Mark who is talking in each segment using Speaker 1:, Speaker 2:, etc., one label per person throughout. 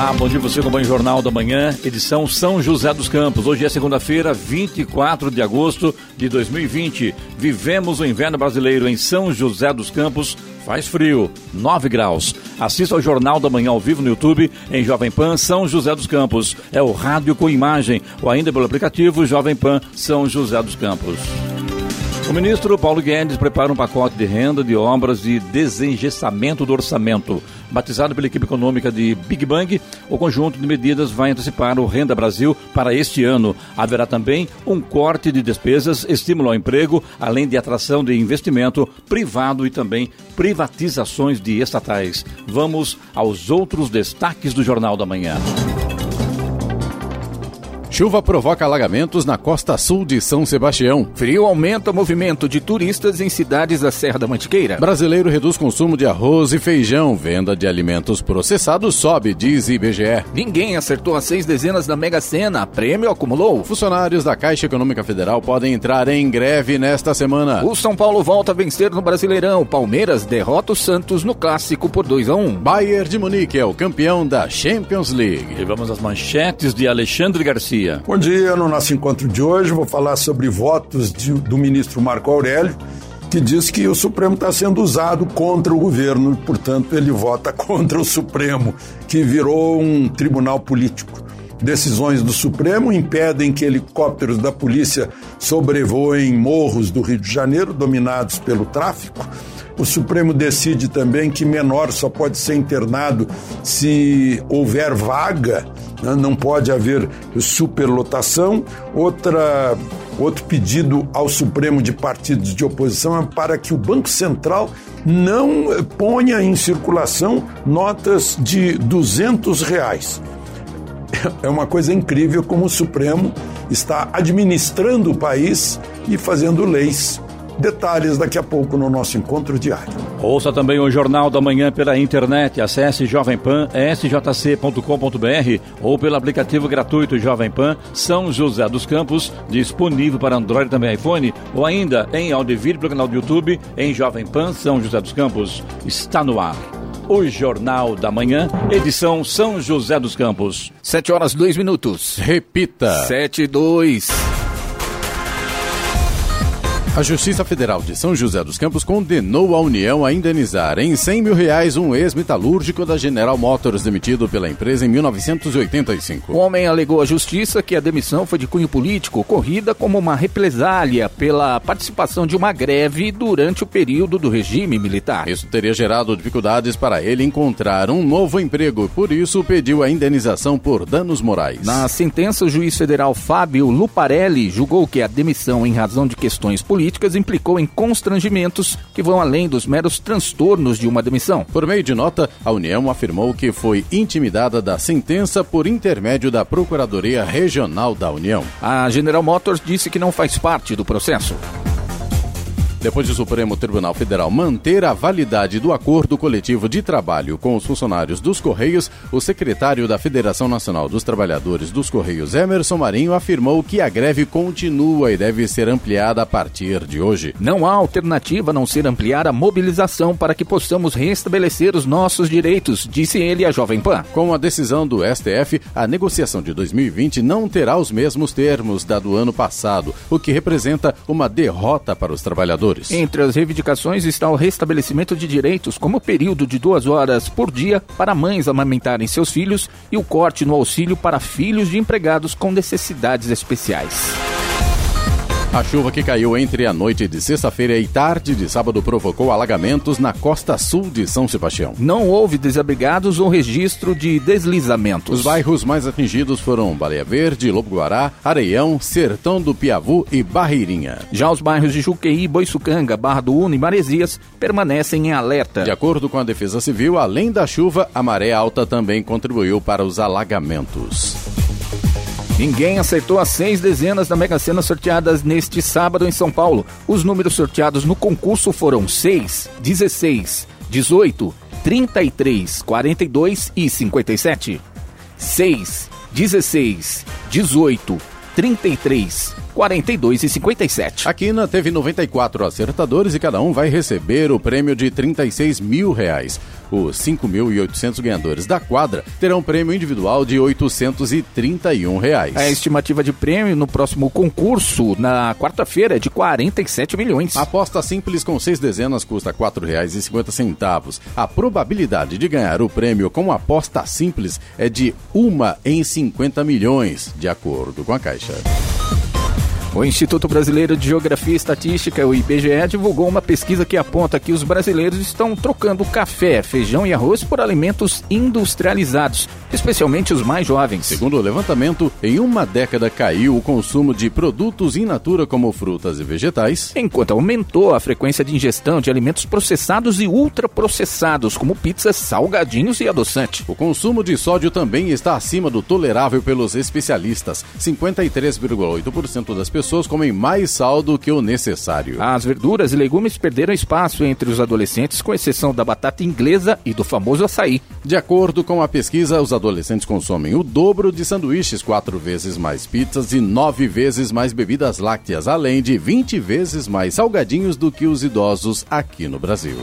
Speaker 1: Olá, bom dia você com o Jornal da Manhã, edição São José dos Campos. Hoje é segunda-feira, 24 de agosto de 2020. Vivemos o inverno brasileiro em São José dos Campos. Faz frio, 9 graus. Assista ao Jornal da Manhã ao vivo no YouTube em Jovem Pan São José dos Campos. É o rádio com imagem ou ainda pelo aplicativo Jovem Pan São José dos Campos. O ministro Paulo Guedes prepara um pacote de renda de obras de desengessamento do orçamento. Batizado pela equipe econômica de Big Bang, o conjunto de medidas vai antecipar o Renda Brasil para este ano. Haverá também um corte de despesas, estímulo ao emprego, além de atração de investimento privado e também privatizações de estatais. Vamos aos outros destaques do Jornal da Manhã.
Speaker 2: Chuva provoca alagamentos na costa sul de São Sebastião.
Speaker 1: Frio aumenta o movimento de turistas em cidades da Serra da Mantiqueira.
Speaker 2: Brasileiro reduz consumo de arroz e feijão. Venda de alimentos processados sobe, diz IBGE.
Speaker 1: Ninguém acertou as seis dezenas da Mega Sena. Prêmio acumulou.
Speaker 2: Funcionários da Caixa Econômica Federal podem entrar em greve nesta semana.
Speaker 1: O São Paulo volta a vencer no Brasileirão. Palmeiras derrota o Santos no Clássico por 2 a 1.
Speaker 2: Bayern de Munique é o campeão da Champions League.
Speaker 1: E vamos às manchetes de Alexandre Garcia.
Speaker 3: Bom dia, no nosso encontro de hoje vou falar sobre votos de, do ministro Marco Aurélio, que diz que o Supremo está sendo usado contra o governo e, portanto, ele vota contra o Supremo, que virou um tribunal político. Decisões do Supremo impedem que helicópteros da polícia sobrevoem morros do Rio de Janeiro dominados pelo tráfico. O Supremo decide também que menor só pode ser internado se houver vaga, né? não pode haver superlotação. Outra, outro pedido ao Supremo de partidos de oposição é para que o Banco Central não ponha em circulação notas de 200 reais. É uma coisa incrível como o Supremo está administrando o país e fazendo leis Detalhes daqui a pouco no nosso encontro diário.
Speaker 1: Ouça também o Jornal da Manhã pela internet. Acesse Jovem Pan, sjc.com.br ou pelo aplicativo gratuito Jovem Pan São José dos Campos, disponível para Android e também iPhone, ou ainda em áudio e vídeo pelo canal do YouTube em Jovem Pan São José dos Campos. Está no ar. O Jornal da Manhã, edição São José dos Campos. Sete horas, dois minutos.
Speaker 2: Repita.
Speaker 1: Sete, dois.
Speaker 2: A Justiça Federal de São José dos Campos condenou a União a indenizar em 100 mil reais um ex-metalúrgico da General Motors demitido pela empresa em 1985.
Speaker 1: O homem alegou à Justiça que a demissão foi de cunho político, ocorrida como uma represália pela participação de uma greve durante o período do regime militar.
Speaker 2: Isso teria gerado dificuldades para ele encontrar um novo emprego, por isso pediu a indenização por danos morais.
Speaker 1: Na sentença, o juiz federal Fábio Luparelli julgou que a demissão em razão de questões políticas políticas implicou em constrangimentos que vão além dos meros transtornos de uma demissão.
Speaker 2: Por meio de nota, a União afirmou que foi intimidada da sentença por intermédio da Procuradoria Regional da União.
Speaker 1: A General Motors disse que não faz parte do processo.
Speaker 2: Depois do Supremo Tribunal Federal manter a validade do acordo coletivo de trabalho com os funcionários dos Correios, o secretário da Federação Nacional dos Trabalhadores dos Correios, Emerson Marinho, afirmou que a greve continua e deve ser ampliada a partir de hoje.
Speaker 1: Não há alternativa a não ser ampliar a mobilização para que possamos restabelecer os nossos direitos, disse ele à Jovem Pan.
Speaker 2: Com a decisão do STF, a negociação de 2020 não terá os mesmos termos da do ano passado, o que representa uma derrota para os trabalhadores.
Speaker 1: Entre as reivindicações está o restabelecimento de direitos, como o período de duas horas por dia para mães amamentarem seus filhos e o corte no auxílio para filhos de empregados com necessidades especiais.
Speaker 2: A chuva que caiu entre a noite de sexta-feira e tarde de sábado provocou alagamentos na costa sul de São Sebastião.
Speaker 4: Não houve desabrigados ou registro de deslizamentos.
Speaker 2: Os bairros mais atingidos foram Baleia Verde, Lobo Guará, Areião, Sertão do Piavu e Barreirinha.
Speaker 4: Já os bairros de Juqueí, Boiçucanga, Barra do Uno e Maresias permanecem em alerta.
Speaker 2: De acordo com a Defesa Civil, além da chuva, a maré alta também contribuiu para os alagamentos.
Speaker 4: Ninguém acertou as seis dezenas da Mega Sena sorteadas neste sábado em São Paulo. Os números sorteados no concurso foram 6, 16, 18, 33, 42 e 57. 6, 16, 18, 33, 42 e 57.
Speaker 2: A Quina teve 94 acertadores e cada um vai receber o prêmio de 36 mil reais. Os 5.800 ganhadores da quadra terão prêmio individual de 831 reais.
Speaker 4: A estimativa de prêmio no próximo concurso, na quarta-feira, é de 47 milhões.
Speaker 2: A aposta simples com seis dezenas custa R$ 4,50. A probabilidade de ganhar o prêmio com aposta simples é de uma em 50 milhões, de acordo com a Caixa.
Speaker 4: O Instituto Brasileiro de Geografia e Estatística, o IBGE, divulgou uma pesquisa que aponta que os brasileiros estão trocando café, feijão e arroz por alimentos industrializados, especialmente os mais jovens.
Speaker 2: Segundo o levantamento, em uma década caiu o consumo de produtos in natura como frutas e vegetais,
Speaker 4: enquanto aumentou a frequência de ingestão de alimentos processados e ultraprocessados, como pizzas, salgadinhos e adoçante.
Speaker 2: O consumo de sódio também está acima do tolerável pelos especialistas. 53,8% das pessoas pessoas comem mais sal do que o necessário.
Speaker 4: As verduras e legumes perderam espaço entre os adolescentes, com exceção da batata inglesa e do famoso açaí.
Speaker 2: De acordo com a pesquisa, os adolescentes consomem o dobro de sanduíches, quatro vezes mais pizzas e nove vezes mais bebidas lácteas, além de 20 vezes mais salgadinhos do que os idosos aqui no Brasil.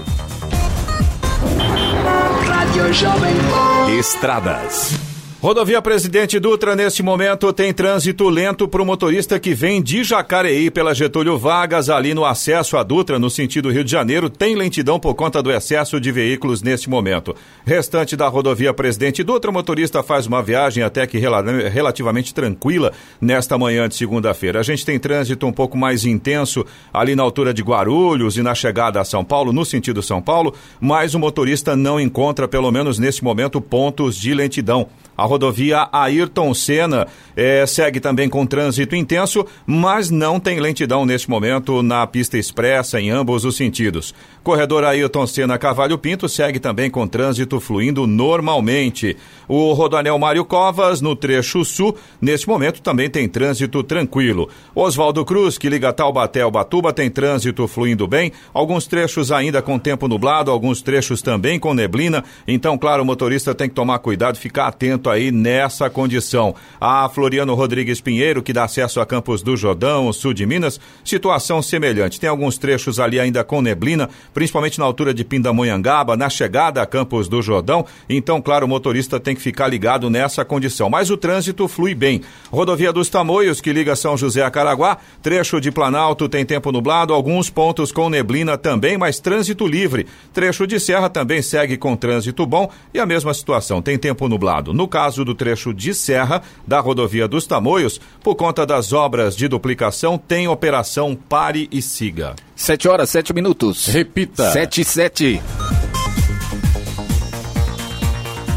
Speaker 5: Estradas. Rodovia Presidente Dutra, neste momento, tem trânsito lento para o motorista que vem de Jacareí pela Getúlio Vargas, ali no acesso à Dutra, no sentido Rio de Janeiro, tem lentidão por conta do excesso de veículos neste momento. Restante da rodovia Presidente Dutra, o motorista faz uma viagem até que relativamente tranquila nesta manhã de segunda-feira. A gente tem trânsito um pouco mais intenso ali na altura de Guarulhos e na chegada a São Paulo, no sentido São Paulo, mas o motorista não encontra, pelo menos neste momento, pontos de lentidão. A rodovia Ayrton Senna é, segue também com trânsito intenso, mas não tem lentidão neste momento na pista expressa em ambos os sentidos. Corredor Ayrton Senna Cavalho Pinto segue também com trânsito fluindo normalmente. O Rodoanel Mário Covas, no trecho sul, neste momento também tem trânsito tranquilo. Oswaldo Cruz, que liga Taubaté ao Batuba, tem trânsito fluindo bem. Alguns trechos ainda com tempo nublado, alguns trechos também com neblina. Então, claro, o motorista tem que tomar cuidado, ficar atento aí nessa condição. A Floriano Rodrigues Pinheiro, que dá acesso a Campos do Jordão, sul de Minas, situação semelhante. Tem alguns trechos ali ainda com neblina, principalmente na altura de Pindamonhangaba, na chegada a Campos do Jordão. Então, claro, o motorista tem que ficar ligado nessa condição. Mas o trânsito flui bem. Rodovia dos Tamoios, que liga São José a Caraguá, trecho de Planalto tem tempo nublado, alguns pontos com neblina também, mas trânsito livre. Trecho de Serra também segue com trânsito bom e a mesma situação, tem tempo nublado. No caso do trecho de Serra, da rodovia dos Tamoios, por conta das obras de duplicação, tem operação Pare e Siga.
Speaker 4: 7 horas, 7 minutos.
Speaker 2: Repita.
Speaker 4: 7 e 7.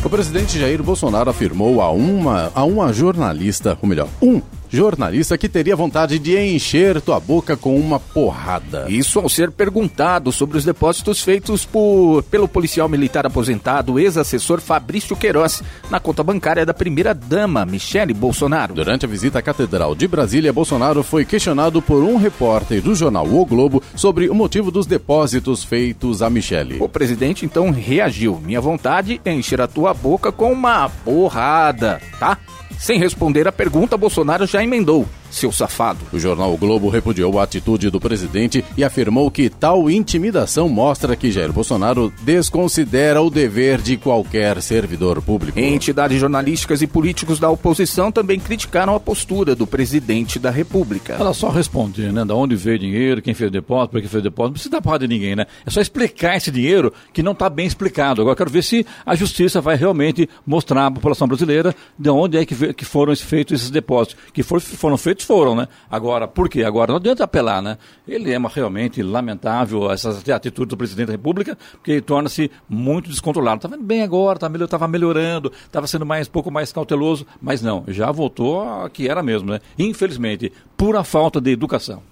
Speaker 2: O presidente Jair Bolsonaro afirmou a uma, a uma jornalista, ou melhor, um jornalista que teria vontade de encher tua boca com uma porrada.
Speaker 4: Isso ao ser perguntado sobre os depósitos feitos por, pelo policial militar aposentado, ex-assessor Fabrício Queiroz, na conta bancária da primeira-dama, Michele Bolsonaro.
Speaker 2: Durante a visita à Catedral de Brasília, Bolsonaro foi questionado por um repórter do jornal O Globo sobre o motivo dos depósitos feitos a Michele.
Speaker 4: O presidente então reagiu: Minha vontade é encher a tua boca com uma porrada, tá? Sem responder a pergunta, Bolsonaro já emendou seu safado.
Speaker 2: O jornal o Globo repudiou a atitude do presidente e afirmou que tal intimidação mostra que Jair Bolsonaro desconsidera o dever de qualquer servidor público.
Speaker 4: Entidades jornalísticas e políticos da oposição também criticaram a postura do presidente da República.
Speaker 1: Ela só responder, né? Da onde veio dinheiro, quem fez o depósito, por que fez o depósito. Não precisa dar porra de ninguém, né? É só explicar esse dinheiro que não está bem explicado. Agora quero ver se a justiça vai realmente mostrar à população brasileira de onde é que, que foram feitos esses depósitos. Que foram feitos foram, né? Agora, por quê? Agora, não adianta apelar, né? Ele é uma, realmente lamentável, essas atitudes do presidente da República, porque ele torna-se muito descontrolado. Estava tá bem agora, estava tá melhorando, estava sendo mais pouco mais cauteloso, mas não, já voltou a que era mesmo, né? Infelizmente, pura falta de educação.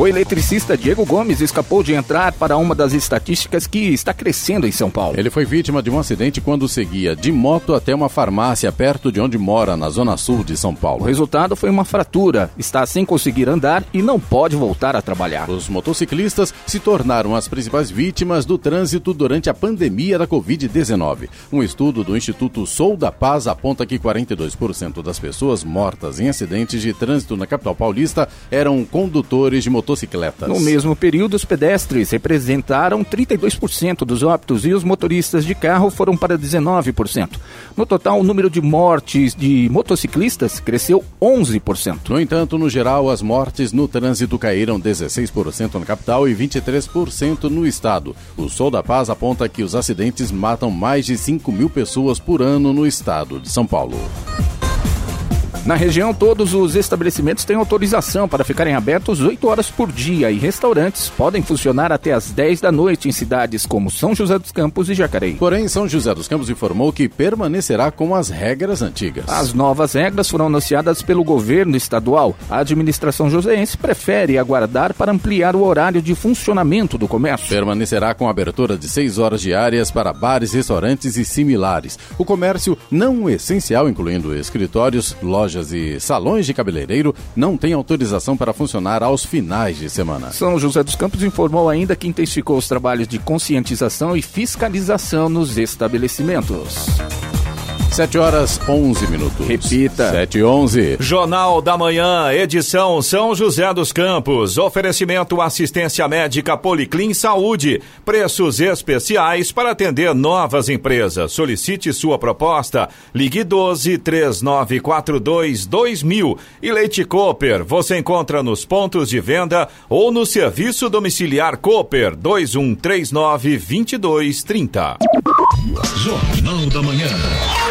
Speaker 4: O eletricista Diego Gomes escapou de entrar para uma das estatísticas que está crescendo em São Paulo.
Speaker 2: Ele foi vítima de um acidente quando seguia de moto até uma farmácia perto de onde mora, na zona sul de São Paulo.
Speaker 4: O resultado foi uma fratura. Está sem conseguir andar e não pode voltar a trabalhar.
Speaker 2: Os motociclistas se tornaram as principais vítimas do trânsito durante a pandemia da Covid-19. Um estudo do Instituto Sou da Paz aponta que 42% das pessoas mortas em acidentes de trânsito na capital paulista eram condutores de motocicletas motocicletas.
Speaker 4: No mesmo período, os pedestres representaram 32% dos óbitos e os motoristas de carro foram para 19%. No total, o número de mortes de motociclistas cresceu 11%.
Speaker 2: No entanto, no geral, as mortes no trânsito caíram 16% na capital e 23% no estado. O Sol da Paz aponta que os acidentes matam mais de 5 mil pessoas por ano no estado de São Paulo.
Speaker 4: Na região, todos os estabelecimentos têm autorização para ficarem abertos 8 horas por dia e restaurantes podem funcionar até as 10 da noite em cidades como São José dos Campos e Jacareí.
Speaker 2: Porém, São José dos Campos informou que permanecerá com as regras antigas.
Speaker 4: As novas regras foram anunciadas pelo governo estadual. A administração joseense prefere aguardar para ampliar o horário de funcionamento do comércio.
Speaker 2: Permanecerá com abertura de 6 horas diárias para bares, restaurantes e similares. O comércio não essencial, incluindo escritórios, lojas lojas e salões de cabeleireiro não têm autorização para funcionar aos finais de semana.
Speaker 4: São José dos Campos informou ainda que intensificou os trabalhos de conscientização e fiscalização nos estabelecimentos.
Speaker 2: 7 horas 11 minutos.
Speaker 4: Repita.
Speaker 2: 7 e 11.
Speaker 5: Jornal da Manhã, edição São José dos Campos. Oferecimento assistência médica Policlin Saúde. Preços especiais para atender novas empresas. Solicite sua proposta. Ligue 12 3942 2000. E Leite Cooper. Você encontra nos pontos de venda ou no serviço domiciliar Cooper 2139 2230.
Speaker 6: Jornal da Manhã.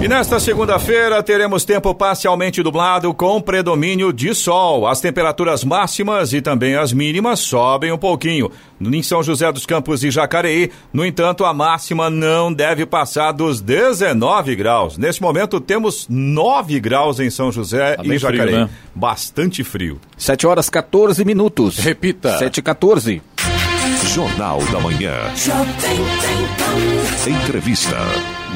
Speaker 5: E nesta segunda-feira teremos tempo parcialmente nublado com predomínio de sol. As temperaturas máximas e também as mínimas sobem um pouquinho. Em São José dos Campos e Jacareí, no entanto, a máxima não deve passar dos 19 graus. Neste momento temos 9 graus em São José tá e Jacareí. Frio, né? Bastante frio.
Speaker 4: 7 horas 14 minutos.
Speaker 2: Repita.
Speaker 4: 7 e 14.
Speaker 6: Jornal da Manhã. Entrevista.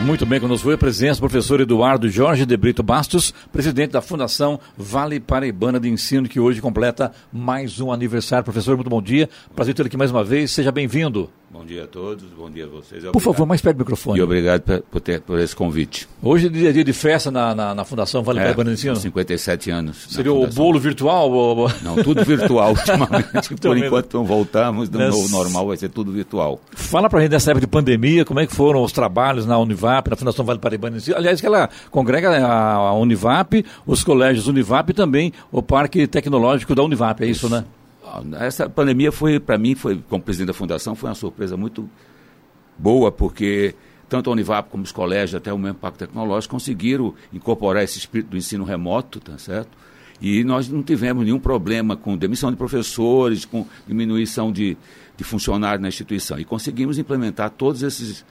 Speaker 1: Muito bem, conosco foi a presença do professor Eduardo Jorge de Brito Bastos, presidente da Fundação Vale Paraibana de Ensino, que hoje completa mais um aniversário. Professor, muito bom dia. Prazer ter aqui mais uma vez. Seja bem-vindo.
Speaker 7: Bom dia a todos, bom dia a vocês.
Speaker 1: Obrigado. Por favor, mais perto do microfone.
Speaker 7: E obrigado por, ter, por esse convite.
Speaker 1: Hoje é dia, dia de festa na, na, na Fundação Vale é, Ensino?
Speaker 7: 57 anos.
Speaker 1: Seria o bolo virtual? Ou...
Speaker 7: Não, tudo virtual ultimamente. por enquanto não voltamos, no novo normal vai ser tudo virtual.
Speaker 1: Fala pra gente dessa época de pandemia, como é que foram os trabalhos na Univap, na Fundação Vale Paraibana de Ensino. Aliás, que ela congrega a Univap, os colégios Univap e também o Parque Tecnológico da Univap, é isso, isso né?
Speaker 7: Essa pandemia foi, para mim, foi, como presidente da Fundação, foi uma surpresa muito boa, porque tanto a Univap como os colégios, até o mesmo Parque Tecnológico, conseguiram incorporar esse espírito do ensino remoto, tá certo? E nós não tivemos nenhum problema com demissão de professores, com diminuição de, de funcionários na instituição. E conseguimos implementar todos esses,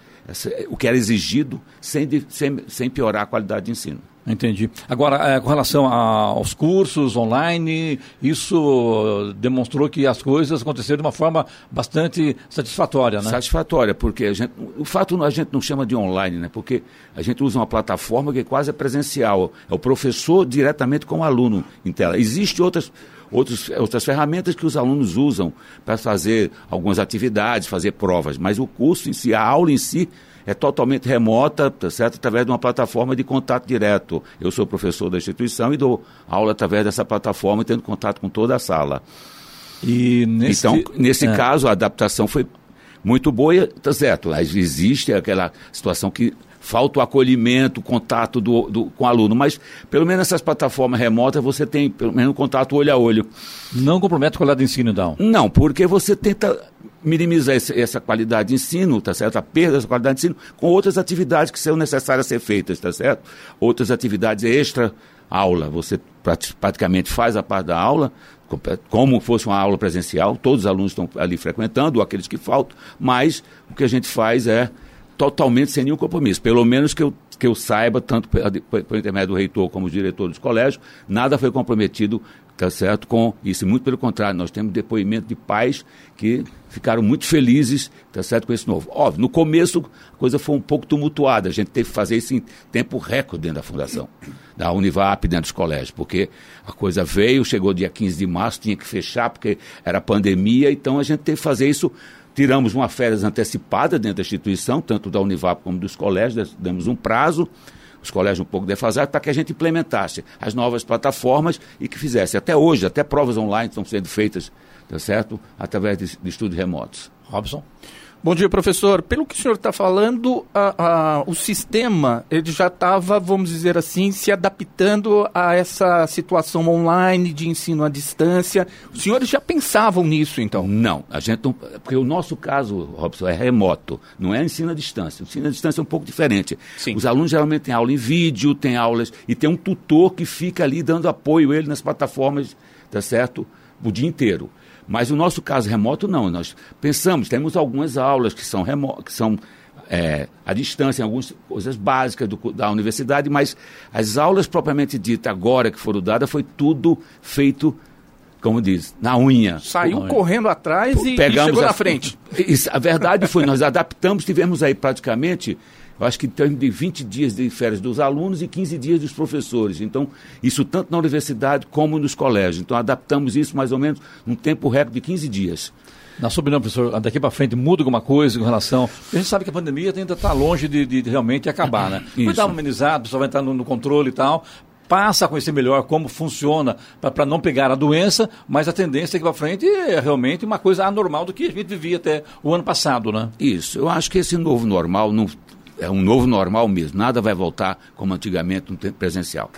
Speaker 7: o que era exigido sem, sem, sem piorar a qualidade de ensino.
Speaker 1: Entendi. Agora, é, com relação aos cursos online, isso demonstrou que as coisas aconteceram de uma forma bastante satisfatória, né?
Speaker 7: Satisfatória, porque gente, o fato a gente não chama de online, né? Porque a gente usa uma plataforma que quase é presencial. É o professor diretamente com o aluno em tela. Existem outras outras ferramentas que os alunos usam para fazer algumas atividades, fazer provas, mas o curso em si, a aula em si, é totalmente remota, tá certo? através de uma plataforma de contato direto. Eu sou professor da instituição e dou aula através dessa plataforma, tendo contato com toda a sala. E nesse, então, nesse é. caso, a adaptação foi muito boa, tá certo? Mas existe aquela situação que falta o acolhimento, o contato do, do, com o aluno. Mas, pelo menos nessas plataformas remotas, você tem pelo menos um contato olho a olho.
Speaker 1: Não compromete a qualidade de ensino, então?
Speaker 7: Não, porque você tenta minimiza esse, essa qualidade de ensino, tá certo? A perda dessa qualidade de ensino com outras atividades que são necessárias ser feitas, tá certo? Outras atividades extra aula, você praticamente faz a parte da aula como fosse uma aula presencial, todos os alunos estão ali frequentando, ou aqueles que faltam, mas o que a gente faz é totalmente sem nenhum compromisso, pelo menos que eu, que eu saiba, tanto por intermédio do reitor como do diretor dos colégios, nada foi comprometido tá certo? Com isso, muito pelo contrário, nós temos depoimento de pais que ficaram muito felizes, tá certo, com esse novo. Óbvio, no começo a coisa foi um pouco tumultuada, a gente teve que fazer isso em tempo recorde dentro da fundação, da Univap, dentro dos colégios, porque a coisa veio, chegou dia 15 de março, tinha que fechar porque era pandemia, então a gente teve que fazer isso Tiramos uma férias antecipada dentro da instituição, tanto da Univap como dos colégios, demos um prazo, os colégios um pouco defasados, para que a gente implementasse as novas plataformas e que fizesse. Até hoje, até provas online estão sendo feitas, tá certo? Através de, de estudos remotos.
Speaker 4: Robson? Bom dia, professor. Pelo que o senhor está falando, a, a, o sistema ele já estava, vamos dizer assim, se adaptando a essa situação online de ensino à distância. Os senhores já pensavam nisso, então?
Speaker 7: Não, a gente não, porque o nosso caso, Robson, é remoto, não é ensino à distância. O ensino à distância é um pouco diferente. Sim. Os alunos geralmente têm aula em vídeo, têm aulas e tem um tutor que fica ali dando apoio a ele nas plataformas, tá certo? O dia inteiro. Mas o nosso caso remoto, não. Nós pensamos, temos algumas aulas que são, remo que são é, à distância, algumas coisas básicas do, da universidade, mas as aulas propriamente ditas agora que foram dadas, foi tudo feito como diz, na unha.
Speaker 4: Saiu correndo atrás e, e chegou a, na frente.
Speaker 7: Isso, a verdade foi, nós adaptamos, tivemos aí praticamente eu acho que em termos de 20 dias de férias dos alunos e 15 dias dos professores. Então, isso tanto na universidade como nos colégios. Então, adaptamos isso mais ou menos num tempo recorde de 15 dias.
Speaker 1: Na sua opinião, professor, daqui para frente muda alguma coisa com relação. A gente sabe que a pandemia ainda está longe de, de, realmente acabar, né? Isso. Vai dar uma amenizada, o pessoal vai entrar no, no controle e tal, passa a conhecer melhor como funciona para não pegar a doença, mas a tendência aqui para frente é realmente uma coisa anormal do que a gente vivia até o ano passado, né?
Speaker 7: Isso. Eu acho que esse novo normal não é um novo normal mesmo, nada vai voltar como antigamente no presencial.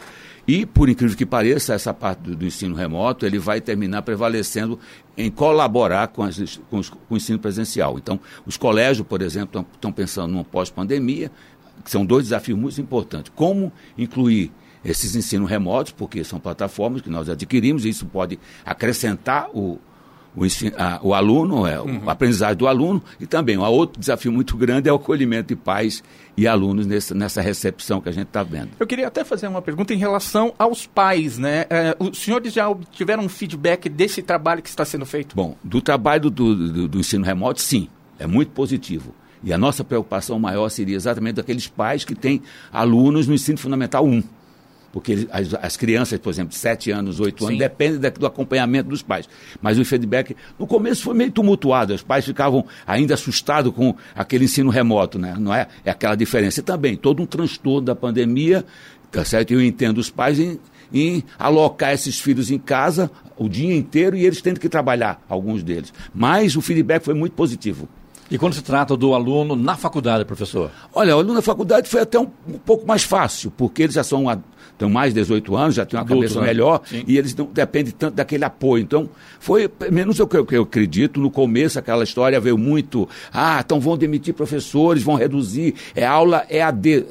Speaker 7: E, por incrível que pareça, essa parte do, do ensino remoto, ele vai terminar prevalecendo em colaborar com, as, com, os, com o ensino presencial. Então, os colégios, por exemplo, estão pensando numa pós-pandemia, que são dois desafios muito importantes. Como incluir esses ensinos remotos, porque são plataformas que nós adquirimos, e isso pode acrescentar o, o, a, o aluno, é, uhum. a aprendizagem do aluno, e também um outro desafio muito grande é o acolhimento de pais e alunos nessa, nessa recepção que a gente está vendo.
Speaker 4: Eu queria até fazer uma pergunta em relação aos pais, né? É, os senhores já tiveram um feedback desse trabalho que está sendo feito?
Speaker 7: Bom, do trabalho do, do, do ensino remoto, sim, é muito positivo. E a nossa preocupação maior seria exatamente daqueles pais que têm alunos no ensino fundamental 1 porque as, as, crianças, por exemplo, de 7 anos, 8 anos, Sim. dependem da, do acompanhamento dos pais. Mas o feedback, no começo foi meio tumultuado, os pais ficavam ainda assustados com aquele ensino remoto, né? não é? É aquela diferença. E também, todo um transtorno da pandemia, tá certo? Eu entendo os pais em, em alocar esses filhos em casa o dia inteiro e eles tendo que trabalhar, alguns deles. Mas o feedback foi muito positivo.
Speaker 1: E quando se trata do aluno na faculdade, professor?
Speaker 7: Olha, o aluno na faculdade foi até um, um pouco mais fácil, porque eles já são têm mais de 18 anos, já têm uma Adulto, cabeça né? melhor Sim. e eles não dependem tanto daquele apoio. Então, foi menos o que eu, eu, acredito. No começo, aquela história veio muito: ah, então vão demitir professores, vão reduzir, é aula EAD.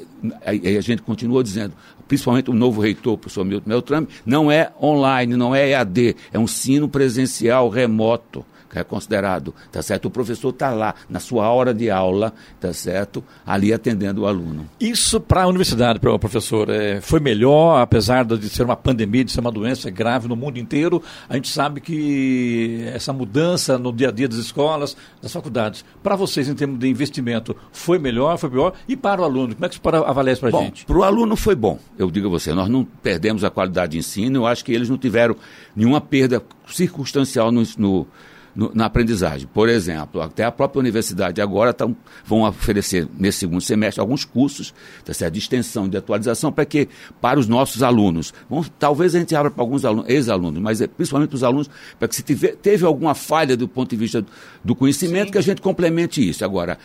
Speaker 7: Aí a gente continua dizendo, principalmente o novo reitor, o professor Milton Meltrame, não é online, não é EAD, é um ensino presencial remoto é considerado, tá certo? O professor está lá na sua hora de aula, tá certo? Ali atendendo o aluno.
Speaker 1: Isso para a universidade, para o professor, é, foi melhor, apesar de ser uma pandemia, de ser uma doença grave no mundo inteiro. A gente sabe que essa mudança no dia a dia das escolas, das faculdades, para vocês em termos de investimento, foi melhor, foi pior? E para o aluno, como é que você avalia isso para a gente?
Speaker 7: Para o aluno foi bom, eu digo a você. Nós não perdemos a qualidade de ensino, eu acho que eles não tiveram nenhuma perda circunstancial no, no no, na aprendizagem. Por exemplo, até a própria universidade agora tão, vão oferecer, nesse segundo semestre, alguns cursos tá certo? de extensão, de atualização, para que para os nossos alunos. Talvez a gente abra para alguns ex-alunos, mas é, principalmente os alunos, para que se tiver, teve alguma falha do ponto de vista do conhecimento, Sim. que a gente complemente isso. Agora,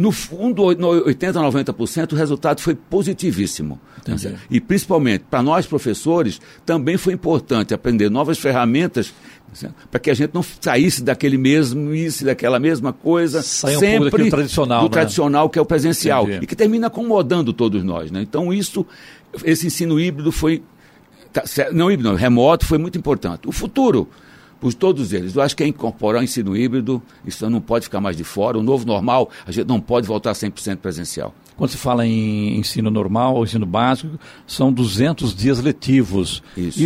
Speaker 7: No fundo, no 80%, 90%, o resultado foi positivíssimo.
Speaker 1: Entendi.
Speaker 7: E principalmente, para nós professores, também foi importante aprender novas ferramentas para que a gente não saísse daquele mesmo, isso, daquela mesma coisa,
Speaker 1: um pouco
Speaker 7: sempre
Speaker 1: daquele tradicional,
Speaker 7: do
Speaker 1: né?
Speaker 7: tradicional que é o presencial
Speaker 1: Entendi.
Speaker 7: e que termina acomodando todos nós, né? Então isso, esse ensino híbrido foi, tá não híbrido, não, remoto foi muito importante. O futuro, por todos eles, eu acho que é incorporar o ensino híbrido, isso não pode ficar mais de fora, o novo normal, a gente não pode voltar 100% presencial.
Speaker 1: Quando se fala em ensino normal, ensino básico, são 200 dias letivos.
Speaker 7: Isso.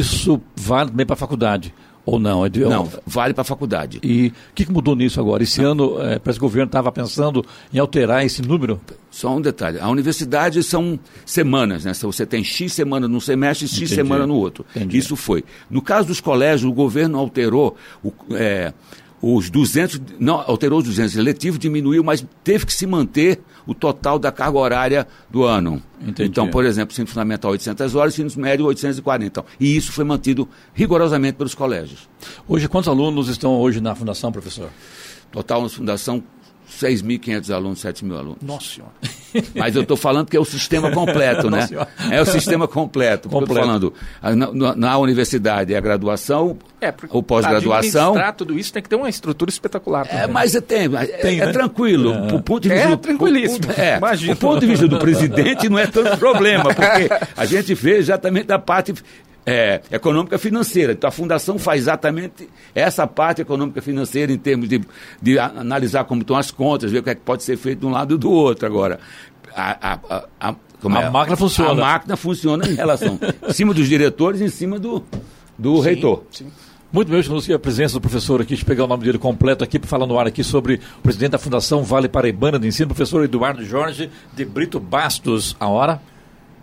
Speaker 1: vale também para a faculdade, ou não? É de-
Speaker 7: Não, vale para a faculdade.
Speaker 1: E o que, que mudou nisso agora? Esse ano, eh, parece que o governo estava pensando em alterar esse número.
Speaker 7: Só um detalhe. A universidade são semanas, né? Você tem X semana num semestre e X
Speaker 1: Entendi.
Speaker 7: semana no outro.
Speaker 1: Entendi.
Speaker 7: Isso foi. No caso dos colégios, o governo alterou o, é, os 200, não, alterou os 200 eletivos, diminuiu, mas teve que se manter o total da carga horária do ano.
Speaker 1: Entendi.
Speaker 7: Então, por exemplo, ensino fundamental 800 horas, ensino médio 840. Então, e isso foi mantido rigorosamente pelos colégios.
Speaker 1: Hoje, quantos alunos estão hoje na fundação, professor?
Speaker 7: Total na fundação, 6.500 alunos, 7 mil alunos.
Speaker 1: Nossa senhora.
Speaker 7: Mas eu estou falando que é o sistema completo, né? É o sistema completo. Eu estou
Speaker 1: Completo.
Speaker 7: falando, na, na- universidade é a graduação,
Speaker 4: É, porque
Speaker 7: ou pós-graduação.
Speaker 4: administrar tudo isso tem que ter uma estrutura espetacular.
Speaker 7: É,
Speaker 4: também.
Speaker 7: mas é, tem, é,
Speaker 1: Tem,
Speaker 7: é
Speaker 1: né?
Speaker 7: tranquilo. O ponto de
Speaker 4: É,
Speaker 7: vista do-
Speaker 4: tranquilíssimo.
Speaker 7: o- é,
Speaker 4: Imagino.
Speaker 7: o ponto de vista do presidente não é tanto problema, porque a gente vê exatamente da parte é, econômica financeira. Então a fundação faz exatamente essa parte econômica financeira em termos de, de analisar como estão as contas, ver o que, é que pode ser feito de um lado e do outro. Agora, a, a- a- a- como
Speaker 1: A máquina funciona.
Speaker 7: A máquina funciona em relação, em cima dos diretores e em cima do, do reitor.
Speaker 1: Muito bem, hoje a presença do professor aqui, deixa eu pegar o nome dele completo aqui para falar no ar aqui sobre o presidente da Fundação Vale Paraibana de Ensino, professor Eduardo Jorge de Brito Bastos. A hora?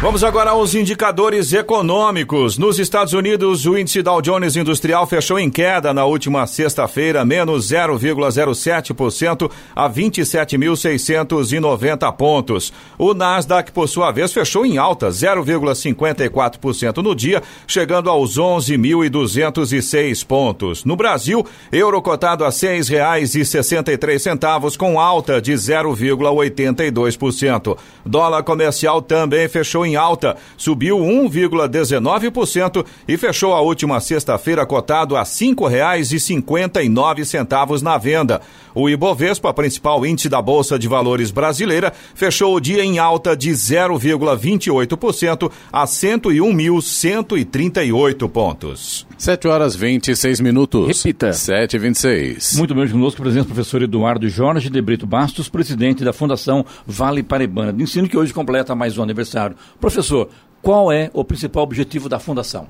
Speaker 5: Vamos agora aos indicadores econômicos. Nos Estados Unidos, o índice Dow Jones Industrial fechou em queda na última sexta-feira, menos 0,07% a 27.690 pontos. O Nasdaq, por sua vez, fechou em alta, 0,54% no dia, chegando aos 11.206 pontos. No Brasil, euro cotado a R$ 6,63 com alta de 0,82%. Dólar comercial também fechou em alta, subiu 1,19% e fechou a última sexta-feira cotado a R$ 5,59 na venda. O Ibovespa, principal índice da Bolsa de Valores brasileira, fechou o dia em alta de 0,28% a 101.138 pontos.
Speaker 2: 7 horas 26 minutos.
Speaker 4: Repita.
Speaker 2: 7 e 26
Speaker 1: Muito bem, hoje conosco, presença do professor Eduardo Jorge de Brito Bastos, presidente da Fundação Vale Paraibana de Ensino, que hoje completa mais um aniversário. Professor, qual é o principal objetivo da Fundação?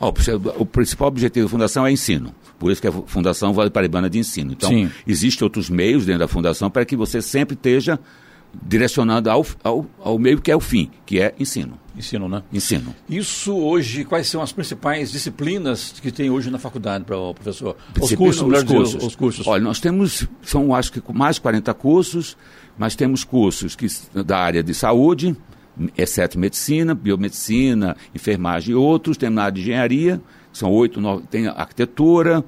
Speaker 7: O- principal objetivo da fundação é ensino. Por isso que a Fundação Vale Paraibana de Ensino. Então,
Speaker 1: Sim.
Speaker 7: existem outros meios dentro da fundação para que você sempre esteja direcionado ao, ao, ao meio que é o fim, que é ensino.
Speaker 1: Ensino, né?
Speaker 7: Ensino.
Speaker 1: Isso hoje, quais são as principais disciplinas que tem hoje na faculdade para o professor? Os cursos, melhor dizer, os cursos.
Speaker 7: Olha, nós temos, são acho que mais de 40 cursos, mas temos cursos que, da área de saúde, exceto medicina, biomedicina, enfermagem e outros, temos na área de engenharia, são oito, nove, tem arquitetura,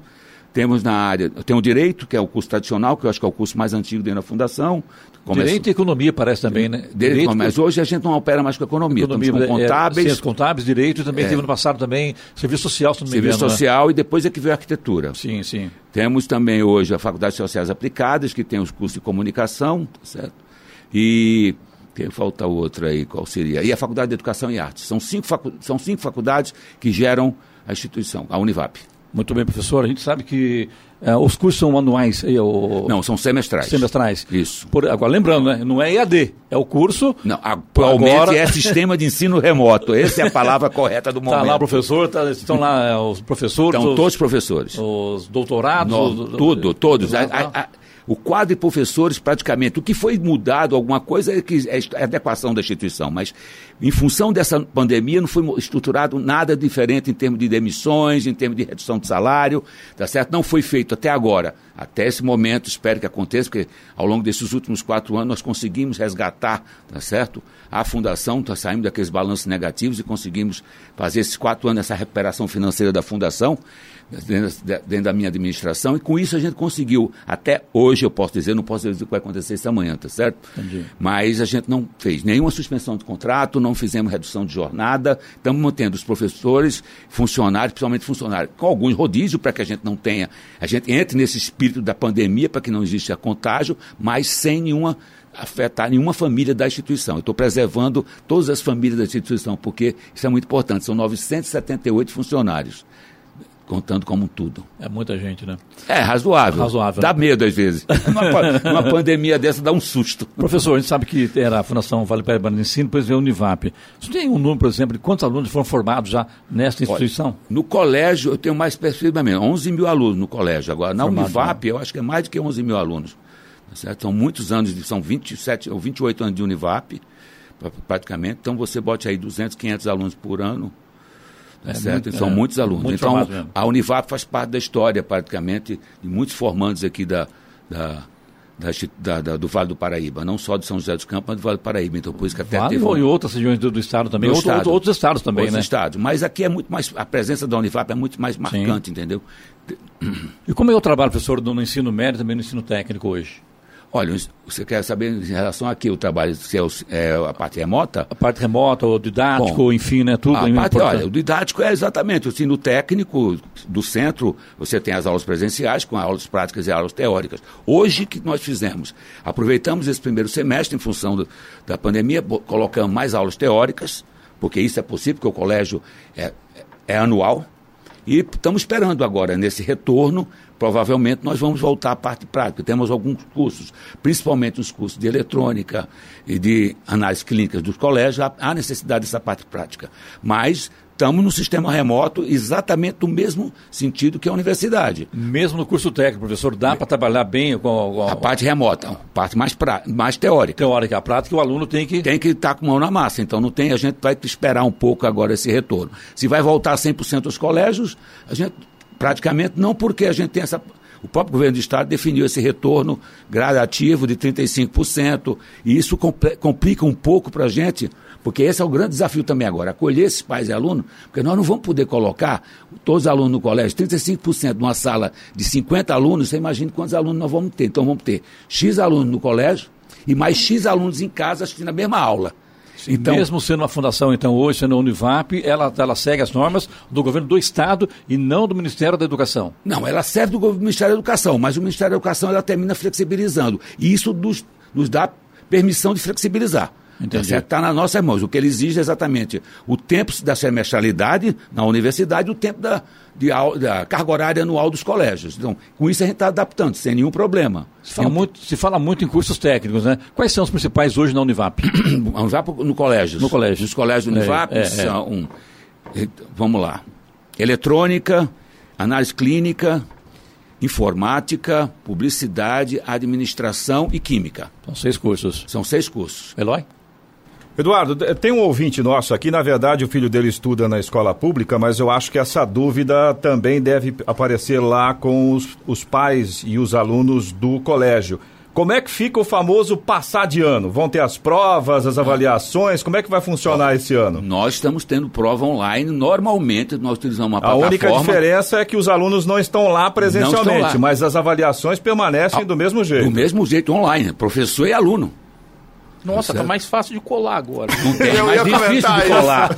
Speaker 7: temos na área, tem o direito, que é o curso tradicional, que eu acho que é o curso mais antigo dentro da fundação. Começa-
Speaker 1: Direito e economia parece também, né?
Speaker 7: Direito, mas hoje a gente não opera mais com economia,
Speaker 1: economia,
Speaker 7: estamos com
Speaker 1: é,
Speaker 7: contábeis,
Speaker 1: ciências contábeis, direito e também
Speaker 7: É.
Speaker 1: teve no passado também serviço social, se não me
Speaker 7: serviço
Speaker 1: engano. né?
Speaker 7: social e depois é que veio a arquitetura.
Speaker 1: Sim, sim.
Speaker 7: Temos também hoje a Faculdade de Sociais Aplicadas, que tem os cursos de comunicação, tá certo? E tem, falta outra aí, qual seria? E a Faculdade de Educação e Artes. São cinco, facu são cinco faculdades que geram a instituição, a Univap.
Speaker 1: Muito bem, professor. A gente sabe que eh, os cursos são anuais, aí, o...
Speaker 7: Não, são semestrais.
Speaker 1: semestrais.
Speaker 7: Isso.
Speaker 1: Por- agora, lembrando, né? não é EAD, é o curso.
Speaker 7: Não, atualmente
Speaker 1: Agora-
Speaker 7: é sistema de ensino remoto. Essa é a palavra correta do
Speaker 1: Está
Speaker 7: momento.
Speaker 1: lá o professor, tá- estão lá eh, os professores,
Speaker 7: Estão
Speaker 1: os,
Speaker 7: todos professores.
Speaker 1: os doutorados,
Speaker 7: No-
Speaker 1: os-
Speaker 7: tudo, todos. A-
Speaker 1: Tá.
Speaker 7: a- a- o quadro de professores praticamente, o que foi mudado, alguma coisa é, que é adequação da instituição, mas em função dessa pandemia não foi estruturado nada diferente em termos de demissões, em termos de redução de salário, tá certo? Não foi feito até agora, até esse momento, espero que aconteça, porque ao longo desses últimos quatro anos nós conseguimos resgatar, tá certo? A fundação, tá saindo daqueles balanços negativos e conseguimos fazer esses quatro anos essa recuperação financeira da fundação dentro da minha administração, e com isso a gente conseguiu, até hoje eu posso dizer, não posso dizer o que vai acontecer essa manhã, tá certo? Entendi. Mas a gente não fez nenhuma suspensão de contrato, não fizemos redução de jornada, estamos mantendo os professores, funcionários, principalmente funcionários, com alguns rodízios para que a gente não tenha, a gente entre nesse espírito da pandemia para que não exista contágio, mas sem nenhuma afetar nenhuma família da instituição. estou preservando todas as famílias da instituição, porque isso é muito importante. São 978 funcionários contando como tudo.
Speaker 1: É muita gente, né?
Speaker 7: É, razoável.
Speaker 1: Razoável.
Speaker 7: Dá medo às vezes. uma, uma, pandemia dessa dá um susto.
Speaker 1: Professor, a gente sabe que era a Fundação Vale Paraibana de Ensino, depois veio a Univap. Você tem um número, por exemplo, de quantos alunos foram formados já nesta instituição? Olha,
Speaker 7: no colégio, eu tenho mais especificamente 11 mil alunos no colégio. Agora, na Formado, Univap, né? eu acho que é mais do que 11 mil alunos. Tá certo? São muitos anos, são 27 ou 28 anos de Univap, praticamente. Então, você bote aí 200, 500 alunos por ano. É certo? Muito, São é, muitos alunos. Muito então, a Univap faz parte da história, praticamente, de muitos formandos aqui da, da, da, da, do Vale do Paraíba, não só de São José dos Campos, mas do Vale do Paraíba. Então, por isso que até
Speaker 1: vale teve. Um... outras regiões do, do estado também, outro, estado. Outro, outros estados também, outros né?
Speaker 7: estados. Mas aqui é muito mais. A presença da Univap é muito mais marcante, Sim. entendeu?
Speaker 1: E como é o trabalho, professor, no ensino médio e também no ensino técnico hoje?
Speaker 7: Olha, você quer saber em relação aqui o trabalho, se é, o, é a parte remota?
Speaker 1: A parte remota, o didático, Bom, enfim, né, tudo.
Speaker 7: A parte, olha, o didático é exatamente, assim, no técnico do centro, você tem as aulas presenciais com aulas práticas e aulas teóricas. Hoje, o que nós fizemos? Aproveitamos esse primeiro semestre, em função do, da pandemia, colocamos mais aulas teóricas, porque isso é possível, porque o colégio é, é anual, e estamos esperando agora, nesse retorno, provavelmente nós vamos voltar à parte prática. Temos alguns cursos, principalmente os cursos de eletrônica e de análise clínicas dos colégios, há necessidade dessa parte prática. Mas estamos no sistema remoto exatamente no mesmo sentido que a universidade.
Speaker 1: Mesmo no curso técnico, professor, dá para trabalhar bem com,
Speaker 7: com, a parte remota, a parte mais, pra, mais teórica.
Speaker 1: Teórica, a prática o aluno tem que...
Speaker 7: Tem que estar tá com mão na massa, então não tem, a gente vai esperar um pouco agora esse retorno. Se vai voltar 100% aos colégios, a gente praticamente não porque a gente tem essa. O próprio governo do Estado definiu esse retorno gradativo de 35%, e isso complica um pouco para a gente, porque esse é o grande desafio também agora, acolher esses pais e alunos, porque nós não vamos poder colocar todos os alunos no colégio, 35% numa sala de 50 alunos, você imagina quantos alunos nós vamos ter. Então vamos ter X alunos no colégio e mais X alunos em casa assistindo a mesma aula.
Speaker 1: Então, Mesmo sendo uma fundação, então, hoje, sendo a Univap, ela, ela segue as normas do governo do Estado e não do Ministério da Educação.
Speaker 7: Não, ela serve do Ministério da Educação, mas o Ministério da Educação ela termina flexibilizando. E isso nos, nos dá permissão de flexibilizar. Está tá nas nossas mãos. O que ele exige é exatamente o tempo da semestralidade na universidade e o tempo da, de, da carga horária anual dos colégios. Então, com isso a gente está adaptando, sem nenhum problema.
Speaker 1: Se fala, muito, se fala muito em cursos técnicos, né? Quais são os principais hoje na Univap?
Speaker 7: a Univap no colégio.
Speaker 1: No colégio.
Speaker 7: Os colégios Univap é, é, é. são, é. vamos lá, eletrônica, análise clínica, informática, publicidade, administração e química.
Speaker 1: São seis cursos.
Speaker 7: São seis cursos.
Speaker 1: Eloy?
Speaker 5: Eduardo, tem um ouvinte nosso aqui, na verdade o filho dele estuda na escola pública, mas eu acho que essa dúvida também deve aparecer lá com os, os pais e os alunos do colégio. Como é que fica o famoso passar de ano? Vão ter as provas, as avaliações? Como é que vai funcionar esse ano?
Speaker 7: Nós estamos tendo prova online. Normalmente nós utilizamos uma plataforma.
Speaker 5: A única diferença é que os alunos não estão lá presencialmente, estão lá. mas as avaliações permanecem do mesmo jeito.
Speaker 7: Do mesmo jeito online, professor e aluno.
Speaker 1: Nossa, tá mais fácil de colar agora.
Speaker 7: Não tem, é mais difícil de colar.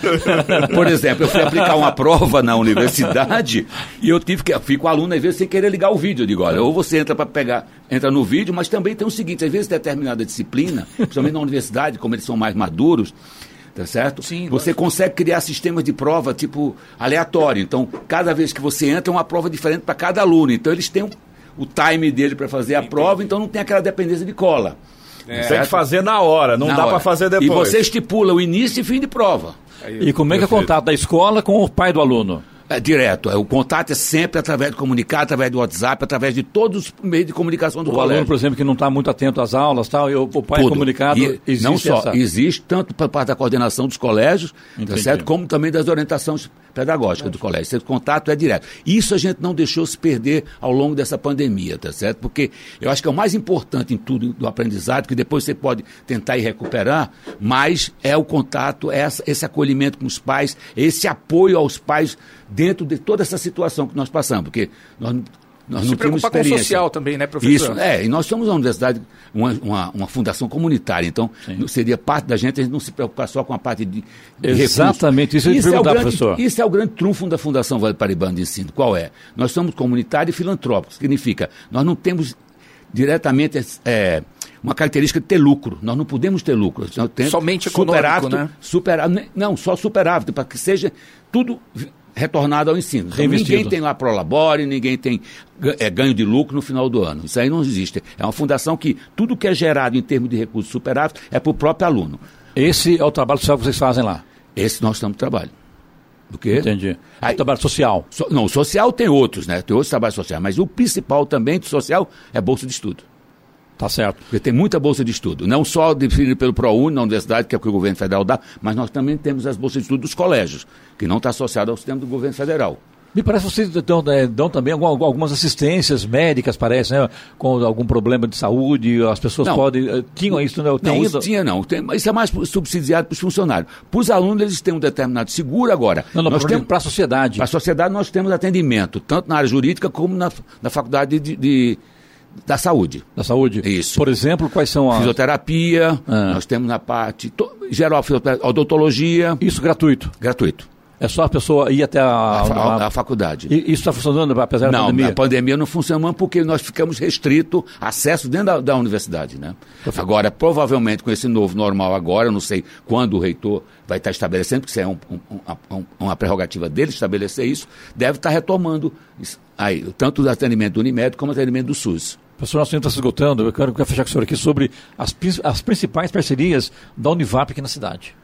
Speaker 7: Por exemplo, eu fui aplicar uma prova na universidade e eu tive que. Fui com o aluno, às vezes, sem querer ligar o vídeo. Eu digo, olha, ou você entra para pegar, entra no vídeo, mas também tem o seguinte, às vezes determinada disciplina, principalmente na universidade, como eles são mais maduros, tá certo? Sim, você consegue criar sistemas de prova tipo aleatório. Então, cada vez que você entra, é uma prova diferente para cada aluno. Então, eles têm o, o time dele para fazer a Entendi. prova, então não tem aquela dependência de cola.
Speaker 5: É. Tem que fazer na hora, não na dá para fazer depois.
Speaker 7: E você estipula o início e fim de prova.
Speaker 1: Aí, e como é que é o contato da escola com o pai do aluno?
Speaker 7: É direto. É, o contato é sempre através de comunicar, através do WhatsApp, através de todos os meios de comunicação do
Speaker 1: O
Speaker 7: colégio.
Speaker 1: aluno, por exemplo, que não está muito atento às aulas tal, e o, o pai é
Speaker 7: Tudo.
Speaker 1: comunicado,
Speaker 7: E
Speaker 1: existe
Speaker 7: não só
Speaker 1: essa...
Speaker 7: existe tanto por parte da coordenação dos colégios, tá certo? como também das orientações pedagógicas do colégio. Esse contato é direto. Isso a gente não deixou se perder ao longo dessa pandemia, tá certo? Porque eu acho que é o mais importante em tudo do aprendizado, que depois você pode tentar ir recuperar, mas é o contato, é esse acolhimento com os pais, esse apoio aos pais dentro de toda essa situação que nós passamos, porque nós, nós
Speaker 4: Se
Speaker 7: não tínhamos
Speaker 4: preocupar com o
Speaker 7: experiência.
Speaker 4: social também, né, professor?
Speaker 7: Isso, é, e nós somos uma universidade, uma, uma, uma fundação comunitária, então não seria parte da gente a gente não se preocupar só com a parte de, de
Speaker 1: Exatamente,
Speaker 7: recursos.
Speaker 1: isso eu ia
Speaker 7: é
Speaker 1: perguntar,
Speaker 7: grande,
Speaker 1: professor.
Speaker 7: Isso é o grande trunfo da Fundação Vale Paribano de Ensino. Qual é? Nós somos comunitários e filantrópicos, significa, nós não temos diretamente é, uma característica de ter lucro. Nós não podemos ter lucro. Temos
Speaker 4: Somente econômico,
Speaker 7: superávit,
Speaker 4: né?
Speaker 7: superávit, não, só superávit, para que seja tudo retornado ao ensino. Então, ninguém tem lá prolabore, ninguém tem é, ganho de lucro no final do ano. Isso aí não existe. É uma fundação que tudo que é gerado em termos de recursos superávit é para o próprio aluno.
Speaker 1: Esse é o trabalho social que vocês fazem lá.
Speaker 7: Esse nós estamos trabalhando. O quê?
Speaker 1: Entendi.
Speaker 7: Aí-
Speaker 1: o trabalho social.
Speaker 7: So- não, o social tem outros, né? Tem outros trabalhos sociais, mas o principal também do social é bolsa de estudo.
Speaker 1: Tá certo.
Speaker 7: Porque tem muita bolsa de estudo, não só definida pelo ProUni na universidade, que é o que o governo federal dá, mas nós também temos as bolsas de estudo dos colégios, que não está associado ao sistema do governo federal.
Speaker 1: Me parece que vocês dão, eh, dão também algum- algumas assistências médicas, parece, né? Com algum problema de saúde, as pessoas
Speaker 7: Não.
Speaker 1: podem. eh, Tinham isso, né? Tem
Speaker 7: Não, isso tinha não. Tem, mas isso é mais subsidiado para os funcionários. Para os alunos, eles têm um determinado seguro agora.
Speaker 1: Não, não,
Speaker 7: nós temos,
Speaker 1: para a sociedade.
Speaker 7: Para a sociedade, nós temos atendimento, tanto na área jurídica como na, na faculdade de, de- da saúde.
Speaker 1: Da saúde?
Speaker 7: Isso.
Speaker 1: Por exemplo, quais são as.
Speaker 7: Fisioterapia,
Speaker 1: Ah.
Speaker 7: nós temos na parte to, geral, odontologia,
Speaker 1: Isso gratuito.
Speaker 7: gratuito.
Speaker 1: É só a pessoa ir até a.
Speaker 7: A,
Speaker 1: a-
Speaker 7: a faculdade.
Speaker 1: E isso está funcionando, apesar da
Speaker 7: não,
Speaker 1: pandemia?
Speaker 7: a pandemia não funcionou porque nós ficamos restrito acesso dentro da, da universidade, né? Agora, provavelmente com esse novo normal agora, eu não sei quando o reitor vai estar estabelecendo, porque isso é um- um- um- uma prerrogativa dele estabelecer isso, deve estar retomando isso. aí, tanto o atendimento do Unimed como o atendimento do SUS.
Speaker 1: Professor, nosso tempo está se esgotando. Eu quero, quero fechar com o senhor aqui sobre as, as principais parcerias da Univap aqui na cidade.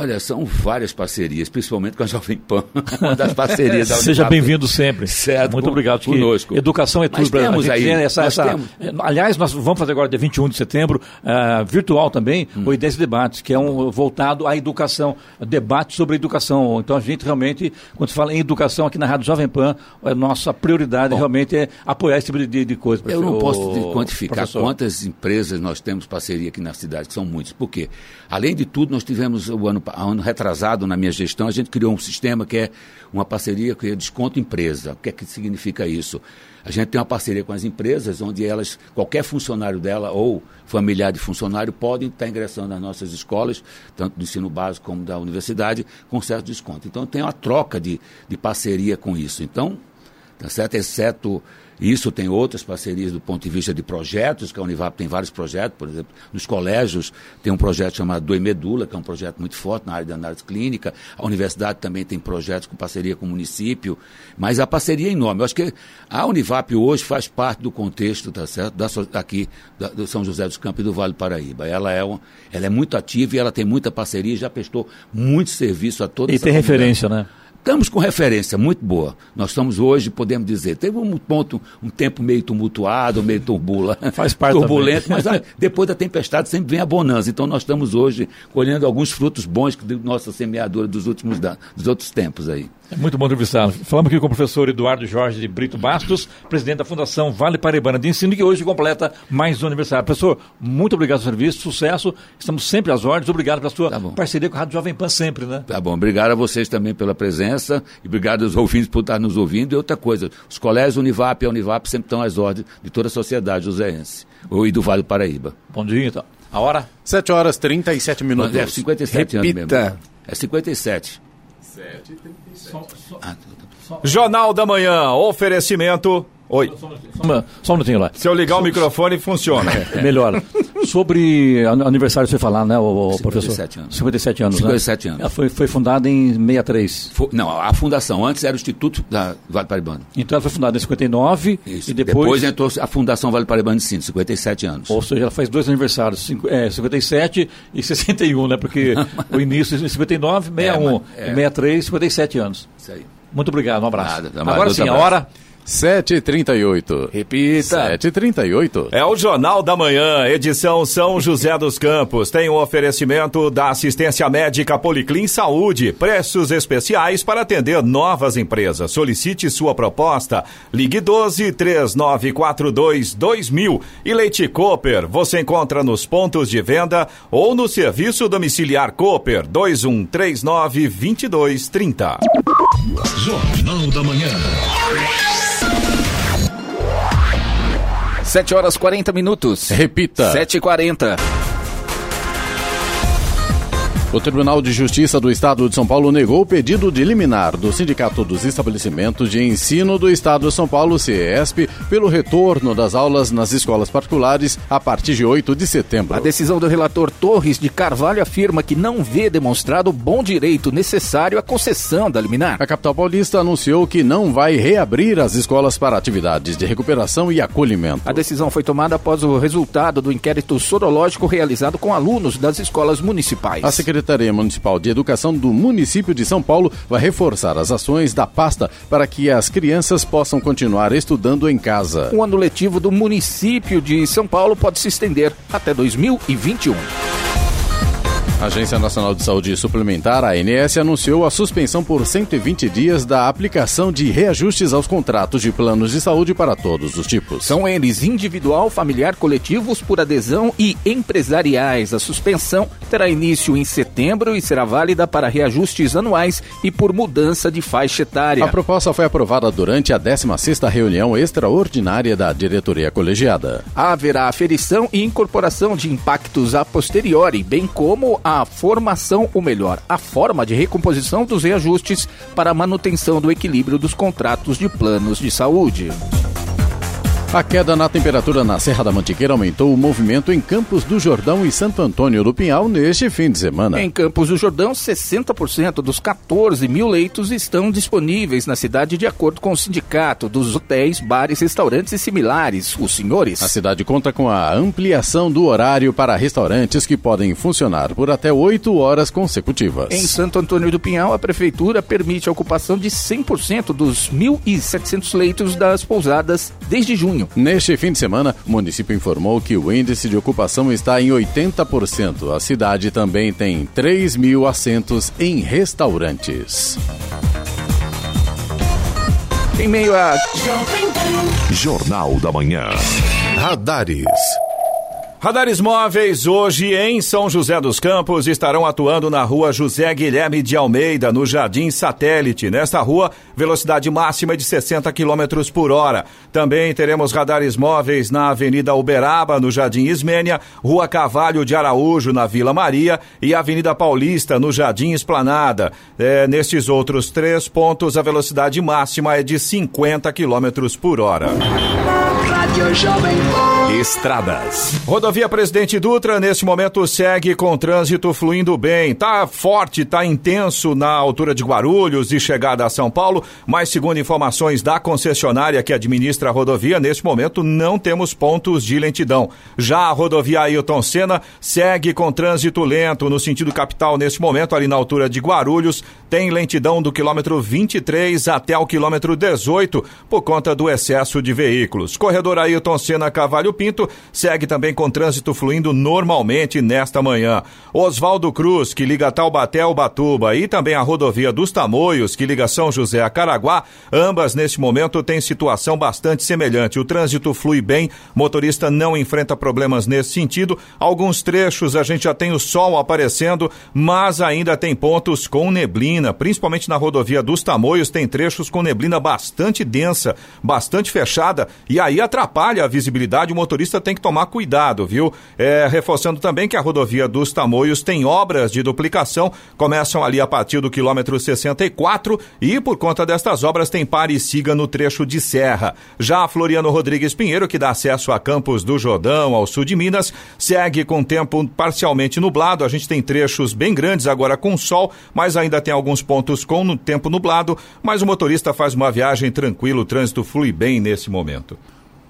Speaker 7: Olha, são várias parcerias, principalmente com a Jovem Pan, uma das parcerias da
Speaker 1: Seja bem-vindo sempre.
Speaker 7: Certo,
Speaker 1: Muito
Speaker 7: con-
Speaker 1: obrigado.
Speaker 7: conosco.
Speaker 1: Educação é tudo. Pra-
Speaker 7: temos aí,
Speaker 1: tem essa,
Speaker 7: nós
Speaker 1: essa-
Speaker 7: temos.
Speaker 1: eh, Aliás, nós vamos fazer agora, dia 21 de setembro, eh, virtual também,
Speaker 7: Hum.
Speaker 1: o Ideias e Debates, que é um voltado à educação, debate sobre educação. Então, a gente realmente, quando se fala em educação aqui na Rádio Jovem Pan, a nossa prioridade realmente é apoiar esse tipo de, de, coisa.
Speaker 7: Eu não
Speaker 1: o-
Speaker 7: posso te quantificar
Speaker 1: professor.
Speaker 7: quantas empresas nós temos parceria aqui na cidade, que são muitas. Por quê? Além de tudo, nós tivemos o ano, pa- ano retrasado, na minha gestão, a gente criou um sistema que é uma parceria que é desconto empresa. O que é que significa isso? A gente tem uma parceria com as empresas, onde elas, qualquer funcionário dela ou familiar de funcionário podem estar ingressando nas nossas escolas, tanto do ensino básico como da universidade, com certo desconto. Então tem uma troca de, de parceria com isso. Então, tá certo? Exceto isso, tem outras parcerias do ponto de vista de projetos, que a Univap tem vários projetos, por exemplo, nos colégios tem um projeto chamado Do Medula, que é um projeto muito forte na área de análise clínica, a universidade também tem projetos com parceria com o município, mas a parceria é enorme. Eu acho que a Univap hoje faz parte do contexto, tá certo? Da, aqui, da- do São José dos Campos e do Vale do Paraíba. Ela é, uma, ela é muito ativa e ela tem muita parceria, já prestou muito serviço a toda
Speaker 1: E
Speaker 7: essa
Speaker 1: tem
Speaker 7: comunidade.
Speaker 1: referência, né?
Speaker 7: Estamos com referência muito boa. Nós estamos hoje, podemos dizer, teve um ponto, um tempo meio tumultuado, meio turbula,
Speaker 1: Faz parte
Speaker 7: turbulento,
Speaker 1: também.
Speaker 7: mas ah, depois da tempestade sempre vem a bonança. Então nós estamos hoje colhendo alguns frutos bons de nossa semeadura dos últimos dos outros tempos aí.
Speaker 1: É muito bom entrevistá-lo. Falamos aqui com o professor Eduardo Jorge de Brito Bastos, presidente da Fundação Vale Paraibana de Ensino, que hoje completa mais um aniversário. Professor, muito obrigado pelo serviço, sucesso. Estamos sempre às ordens. Obrigado pela sua
Speaker 7: Tá
Speaker 1: parceria com a Rádio Jovem Pan sempre, né?
Speaker 7: Tá bom, obrigado a vocês também pela presença e obrigado aos ouvintes por estar nos ouvindo. E outra coisa, os colégios Univap e a Univap sempre estão às ordens de toda a sociedade joseense ou e do Vale do Paraíba.
Speaker 1: Bom dia, então. A hora?
Speaker 2: 7 horas 37 minutos.
Speaker 7: Mas é 57
Speaker 4: Repita.
Speaker 7: anos mesmo. É 57. Ah,
Speaker 5: Jornal da Manhã, oferecimento. Oi.
Speaker 1: Só um minutinho lá.
Speaker 5: Se eu ligar o microfone, funciona.
Speaker 1: Melhor. Sobre an- aniversário, você falar, né, o, professor?
Speaker 7: 57 anos.
Speaker 1: 57 anos.
Speaker 7: 57
Speaker 1: né?
Speaker 7: anos.
Speaker 1: Ela foi, foi fundada em 63.
Speaker 7: Fo- Não, a fundação antes era o Instituto da Vale Paraibano.
Speaker 1: Então ela foi fundada em 59
Speaker 7: Isso.
Speaker 1: e depois.
Speaker 7: depois entrou a Fundação Vale Paraibano de Ensino, 57 anos.
Speaker 1: Ou seja, ela faz dois aniversários, cinco- é, 57 e 61, né? Porque o início em 59, 61,
Speaker 7: É, mas- é.
Speaker 1: e 63, 57 anos.
Speaker 7: Isso aí.
Speaker 1: Muito obrigado, um abraço.
Speaker 7: Nada,
Speaker 1: Agora
Speaker 7: outro
Speaker 1: sim, a hora.
Speaker 2: 7h38.
Speaker 4: Repita.
Speaker 2: 7h38.
Speaker 5: É o Jornal da Manhã, edição São José dos Campos. Tem o um oferecimento da assistência médica Policlin Saúde. Preços especiais para atender novas empresas. Solicite sua proposta. Ligue 12 3942 2000. E Leite Cooper, você encontra nos pontos de venda ou no serviço domiciliar Cooper 2139 2230.
Speaker 6: Jornal da Manhã.
Speaker 4: 7 horas 40 minutos.
Speaker 2: Repita.
Speaker 4: 7h40.
Speaker 2: O Tribunal de Justiça do Estado de São Paulo negou o pedido de liminar do Sindicato dos Estabelecimentos de Ensino do Estado de São Paulo, CESP, pelo retorno das aulas nas escolas particulares a partir de 8 de setembro.
Speaker 4: A decisão do relator Torres de Carvalho afirma que não vê demonstrado o bom direito necessário à concessão da liminar.
Speaker 2: A capital paulista anunciou que não vai reabrir as escolas para atividades de recuperação e acolhimento.
Speaker 4: A decisão foi tomada após o resultado do inquérito sorológico realizado com alunos das escolas municipais.
Speaker 2: A Secretaria Municipal de Educação do município de São Paulo vai reforçar as ações da pasta para que as crianças possam continuar estudando em casa.
Speaker 4: O ano letivo do município de São Paulo pode se estender até 2021.
Speaker 2: A Agência Nacional de Saúde Suplementar, a ANS, anunciou a suspensão por 120 dias da aplicação de reajustes aos contratos de planos de saúde para todos os tipos.
Speaker 4: São eles individual, familiar, coletivos por adesão e empresariais. A suspensão terá início em setembro e será válida para reajustes anuais e por mudança de faixa etária.
Speaker 2: A proposta foi aprovada durante a 16ª reunião extraordinária da diretoria colegiada.
Speaker 4: Haverá aferição e incorporação de impactos a posteriori, bem como a formação, ou melhor, a forma de recomposição dos reajustes para a manutenção do equilíbrio dos contratos de planos de saúde.
Speaker 2: A queda na temperatura na Serra da Mantiqueira aumentou o movimento em Campos do Jordão e Santo Antônio do Pinhal neste fim de semana.
Speaker 4: Em Campos do Jordão, 60% dos 14 mil leitos estão disponíveis na cidade, de acordo com o sindicato dos hotéis, bares, restaurantes e similares, os senhores.
Speaker 2: A cidade conta com a ampliação do horário para restaurantes que podem funcionar por até 8 horas consecutivas.
Speaker 4: Em Santo Antônio do Pinhal, a prefeitura permite a ocupação de 100% dos 1.700 leitos das pousadas desde junho.
Speaker 2: Neste fim de semana, o município informou que o índice de ocupação está em 80%. A cidade também tem 3 mil assentos em restaurantes.
Speaker 4: Em meio a.
Speaker 6: Jornal da Manhã. Radares.
Speaker 5: Radares móveis hoje em São José dos Campos estarão atuando na rua José Guilherme de Almeida, no Jardim Satélite. Nesta rua, velocidade máxima de 60 km por hora. Também teremos radares móveis na Avenida Uberaba, no Jardim Ismênia, Rua Cavalho de Araújo, na Vila Maria e Avenida Paulista, no Jardim Esplanada. É, nestes outros três pontos, a velocidade máxima é de 50 km por hora.
Speaker 6: Estradas.
Speaker 5: Rodovia Presidente Dutra, nesse momento, segue com trânsito fluindo bem. Tá forte, tá intenso na altura de Guarulhos e chegada a São Paulo, mas segundo informações da concessionária que administra a rodovia, nesse momento não temos pontos de lentidão. Já a rodovia Ailton Senna segue com trânsito lento no sentido capital nesse momento, ali na altura de Guarulhos, tem lentidão do quilômetro 23 até o quilômetro 18 por conta do excesso de veículos. Corredor Ailton Senna Cavalho Pinto segue também com trânsito fluindo normalmente nesta manhã. Oswaldo Cruz, que liga Taubaté ao Batuba, e também a rodovia dos Tamoios, que liga São José a Caraguá, ambas neste momento têm situação bastante semelhante. O trânsito flui bem, motorista não enfrenta problemas nesse sentido. Alguns trechos a gente já tem o sol aparecendo, mas ainda tem pontos com neblina, principalmente na rodovia dos Tamoios, tem trechos com neblina bastante densa, bastante fechada, e aí atrapalha a visibilidade. O motorista tem que tomar cuidado, viu? É, reforçando também que a rodovia dos Tamoios tem obras de duplicação, começam ali a partir do quilômetro 64 e por conta destas obras tem pare e siga no trecho de serra. Já a Floriano Rodrigues Pinheiro, que dá acesso a Campos do Jordão, ao sul de Minas, segue com tempo parcialmente nublado. A gente tem trechos bem grandes agora com sol, mas ainda tem alguns pontos com tempo nublado, mas o motorista faz uma viagem tranquila, o trânsito flui bem nesse momento.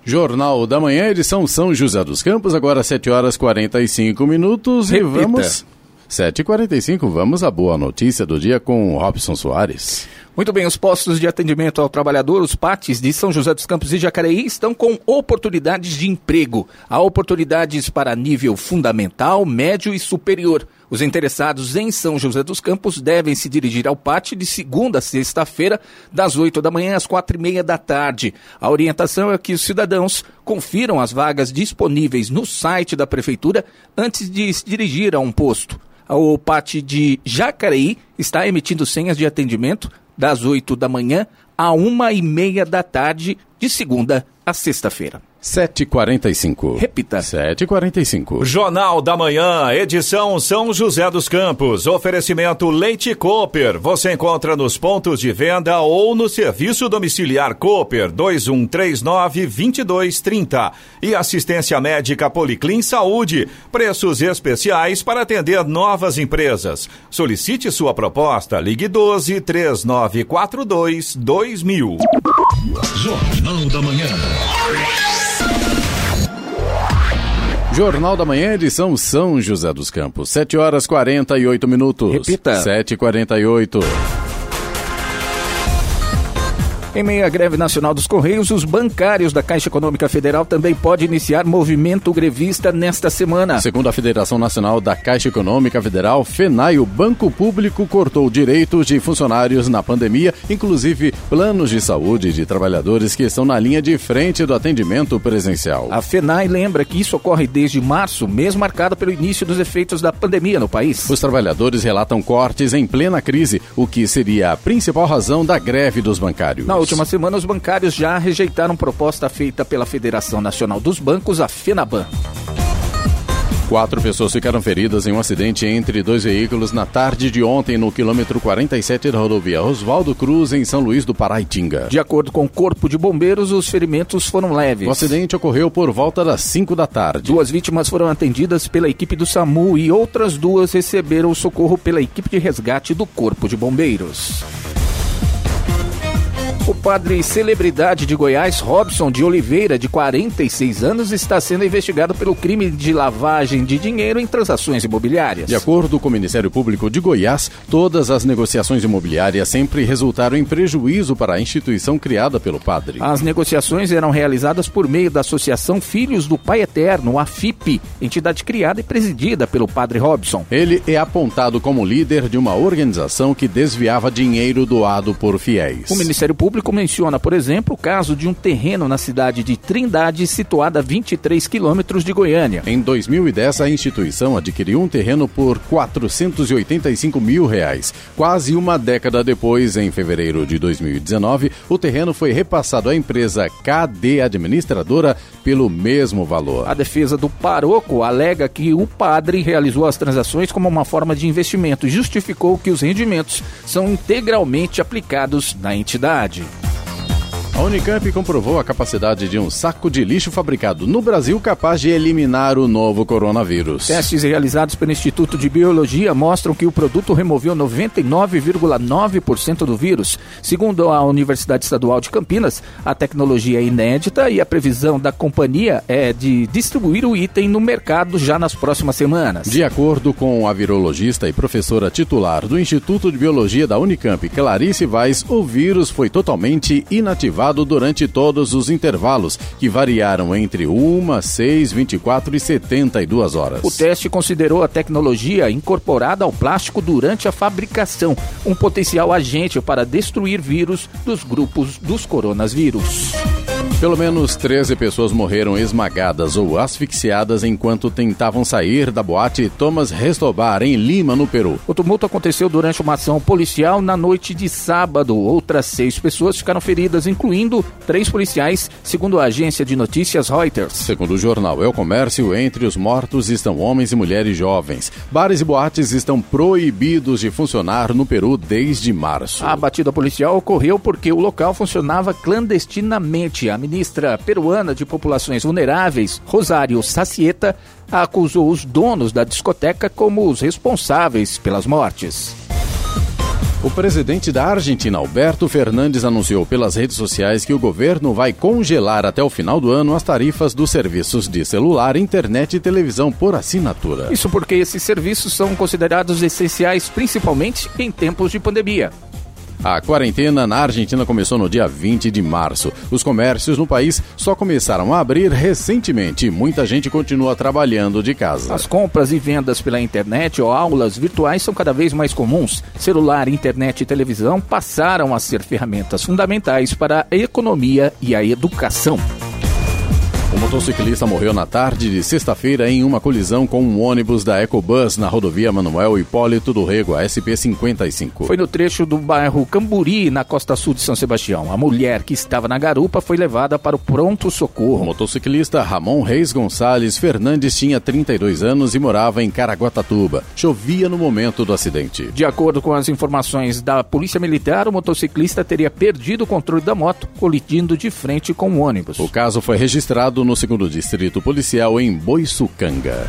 Speaker 2: Jornal da Manhã, edição São José dos Campos, agora 7 horas 45 minutos
Speaker 4: Repita.
Speaker 2: e vamos 7h45, vamos à boa notícia do dia com Robson Soares.
Speaker 4: Muito bem, os postos de atendimento ao trabalhador, os PATs de São José dos Campos e Jacareí, estão com oportunidades de emprego. Há oportunidades para nível fundamental, médio e superior. Os interessados em São José dos Campos devem se dirigir ao PAT de segunda a sexta-feira, das 8 da manhã às quatro e meia da tarde. A orientação é que os cidadãos confiram as vagas disponíveis no site da Prefeitura antes de se dirigir a um posto. O PAT de Jacareí está emitindo senhas de atendimento das 8 da manhã a uma e meia da tarde, de segunda a sexta-feira.
Speaker 2: 7h45.
Speaker 4: Repita.
Speaker 2: 7h45.
Speaker 5: Jornal da Manhã, edição São José dos Campos. Oferecimento Leite Cooper. Você encontra nos pontos de venda ou no serviço domiciliar Cooper 2139-2230. E assistência médica Policlin Saúde. Preços especiais para atender novas empresas. Solicite sua proposta. Ligue 12 3942 2000.
Speaker 6: Jornal da Manhã.
Speaker 2: Jornal da Manhã, edição São José dos Campos. 7 horas 48 minutos.
Speaker 4: Repita.
Speaker 2: 7h48.
Speaker 4: Em meio à greve nacional dos Correios, os bancários da Caixa Econômica Federal também podem iniciar movimento grevista nesta semana.
Speaker 2: Segundo a Federação Nacional da Caixa Econômica Federal, FENAI, o Banco Público cortou direitos de funcionários na pandemia, inclusive planos de saúde de trabalhadores que estão na linha de frente do atendimento presencial.
Speaker 4: A FENAI lembra que isso ocorre desde março, mês marcado pelo início dos efeitos da pandemia no país.
Speaker 2: Os trabalhadores relatam cortes em plena crise, o que seria a principal razão da greve dos bancários.
Speaker 4: Na última semana, os bancários já rejeitaram proposta feita pela Federação Nacional dos Bancos, a FENABAN.
Speaker 2: Quatro pessoas ficaram feridas em um acidente entre dois veículos na tarde de ontem no quilômetro 47 da rodovia Oswaldo Cruz, em São Luís do Paraitinga.
Speaker 4: De acordo com o Corpo de Bombeiros, os ferimentos foram leves.
Speaker 2: O acidente ocorreu por volta das 5 da tarde.
Speaker 4: Duas vítimas foram atendidas pela equipe do SAMU e outras duas receberam socorro pela equipe de resgate do Corpo de Bombeiros. O padre celebridade de Goiás, Robson de Oliveira, de 46 anos, está sendo investigado pelo crime de lavagem de dinheiro em transações imobiliárias.
Speaker 2: De acordo com o Ministério Público de Goiás, todas as negociações imobiliárias sempre resultaram em prejuízo para a instituição criada pelo padre.
Speaker 4: As negociações eram realizadas por meio da Associação Filhos do Pai Eterno, a FIP, entidade criada e presidida pelo padre Robson.
Speaker 2: Ele é apontado como líder de uma organização que desviava dinheiro doado por fiéis.
Speaker 4: O Ministério Público menciona, por exemplo, o caso de um terreno na cidade de Trindade, situada a 23 quilômetros de Goiânia.
Speaker 2: Em 2010, a instituição adquiriu um terreno por 485 mil reais. Quase uma década depois, em fevereiro de 2019, o terreno foi repassado à empresa KD Administradora pelo mesmo valor.
Speaker 4: A defesa do paroco alega que o padre realizou as transações como uma forma de investimento e justificou que os rendimentos são integralmente aplicados na entidade.
Speaker 2: A Unicamp comprovou a capacidade de um saco de lixo fabricado no Brasil capaz de eliminar o novo coronavírus.
Speaker 4: Testes realizados pelo Instituto de Biologia mostram que o produto removeu 99,9% do vírus. Segundo a Universidade Estadual de Campinas, a tecnologia é inédita e a previsão da companhia é de distribuir o item no mercado já nas próximas semanas.
Speaker 2: De acordo com a virologista e professora titular do Instituto de Biologia da Unicamp, Clarice Vaz, o vírus foi totalmente inativado durante todos os intervalos, que variaram entre 1, 6, 24 e 72 horas.
Speaker 4: O teste considerou a tecnologia incorporada ao plástico durante a fabricação, um potencial agente para destruir vírus dos grupos dos coronavírus.
Speaker 2: Pelo menos 13 pessoas morreram esmagadas ou asfixiadas enquanto tentavam sair da boate Thomas Restobar, em Lima, no Peru.
Speaker 4: O tumulto aconteceu durante uma ação policial na noite de sábado. Outras seis pessoas ficaram feridas, incluindo três policiais, segundo a agência de notícias Reuters.
Speaker 2: Segundo o jornal El Comércio, entre os mortos estão homens e mulheres jovens. Bares e boates estão proibidos de funcionar no Peru desde março.
Speaker 4: A batida policial ocorreu porque o local funcionava clandestinamente. A ministra peruana de Populações Vulneráveis, Rosário Sacieta, acusou os donos da discoteca como os responsáveis pelas mortes.
Speaker 2: O presidente da Argentina, Alberto Fernandes, anunciou pelas redes sociais que o governo vai congelar até o final do ano as tarifas dos serviços de celular, internet e televisão por assinatura.
Speaker 4: Isso porque esses serviços são considerados essenciais principalmente em tempos de pandemia.
Speaker 2: A quarentena na Argentina começou no dia 20 de março. Os comércios no país só começaram a abrir recentemente e muita gente continua trabalhando de casa.
Speaker 4: As compras e vendas pela internet ou aulas virtuais são cada vez mais comuns. Celular, internet e televisão passaram a ser ferramentas fundamentais para a economia e a educação.
Speaker 2: O motociclista morreu na tarde de sexta-feira em uma colisão com um ônibus da Ecobus na rodovia Manuel Hipólito do Rego, a SP-55.
Speaker 4: Foi no trecho do bairro Camburi, na costa sul de São Sebastião. A mulher que estava na garupa foi levada para o pronto-socorro.
Speaker 2: O motociclista Ramon Reis Gonçalves Fernandes tinha 32 anos e morava em Caraguatatuba. Chovia no momento do acidente.
Speaker 4: De acordo com as informações da Polícia Militar, o motociclista teria perdido o controle da moto, colidindo de frente com o ônibus.
Speaker 2: O caso foi registrado no segundo distrito policial em Boiçucanga.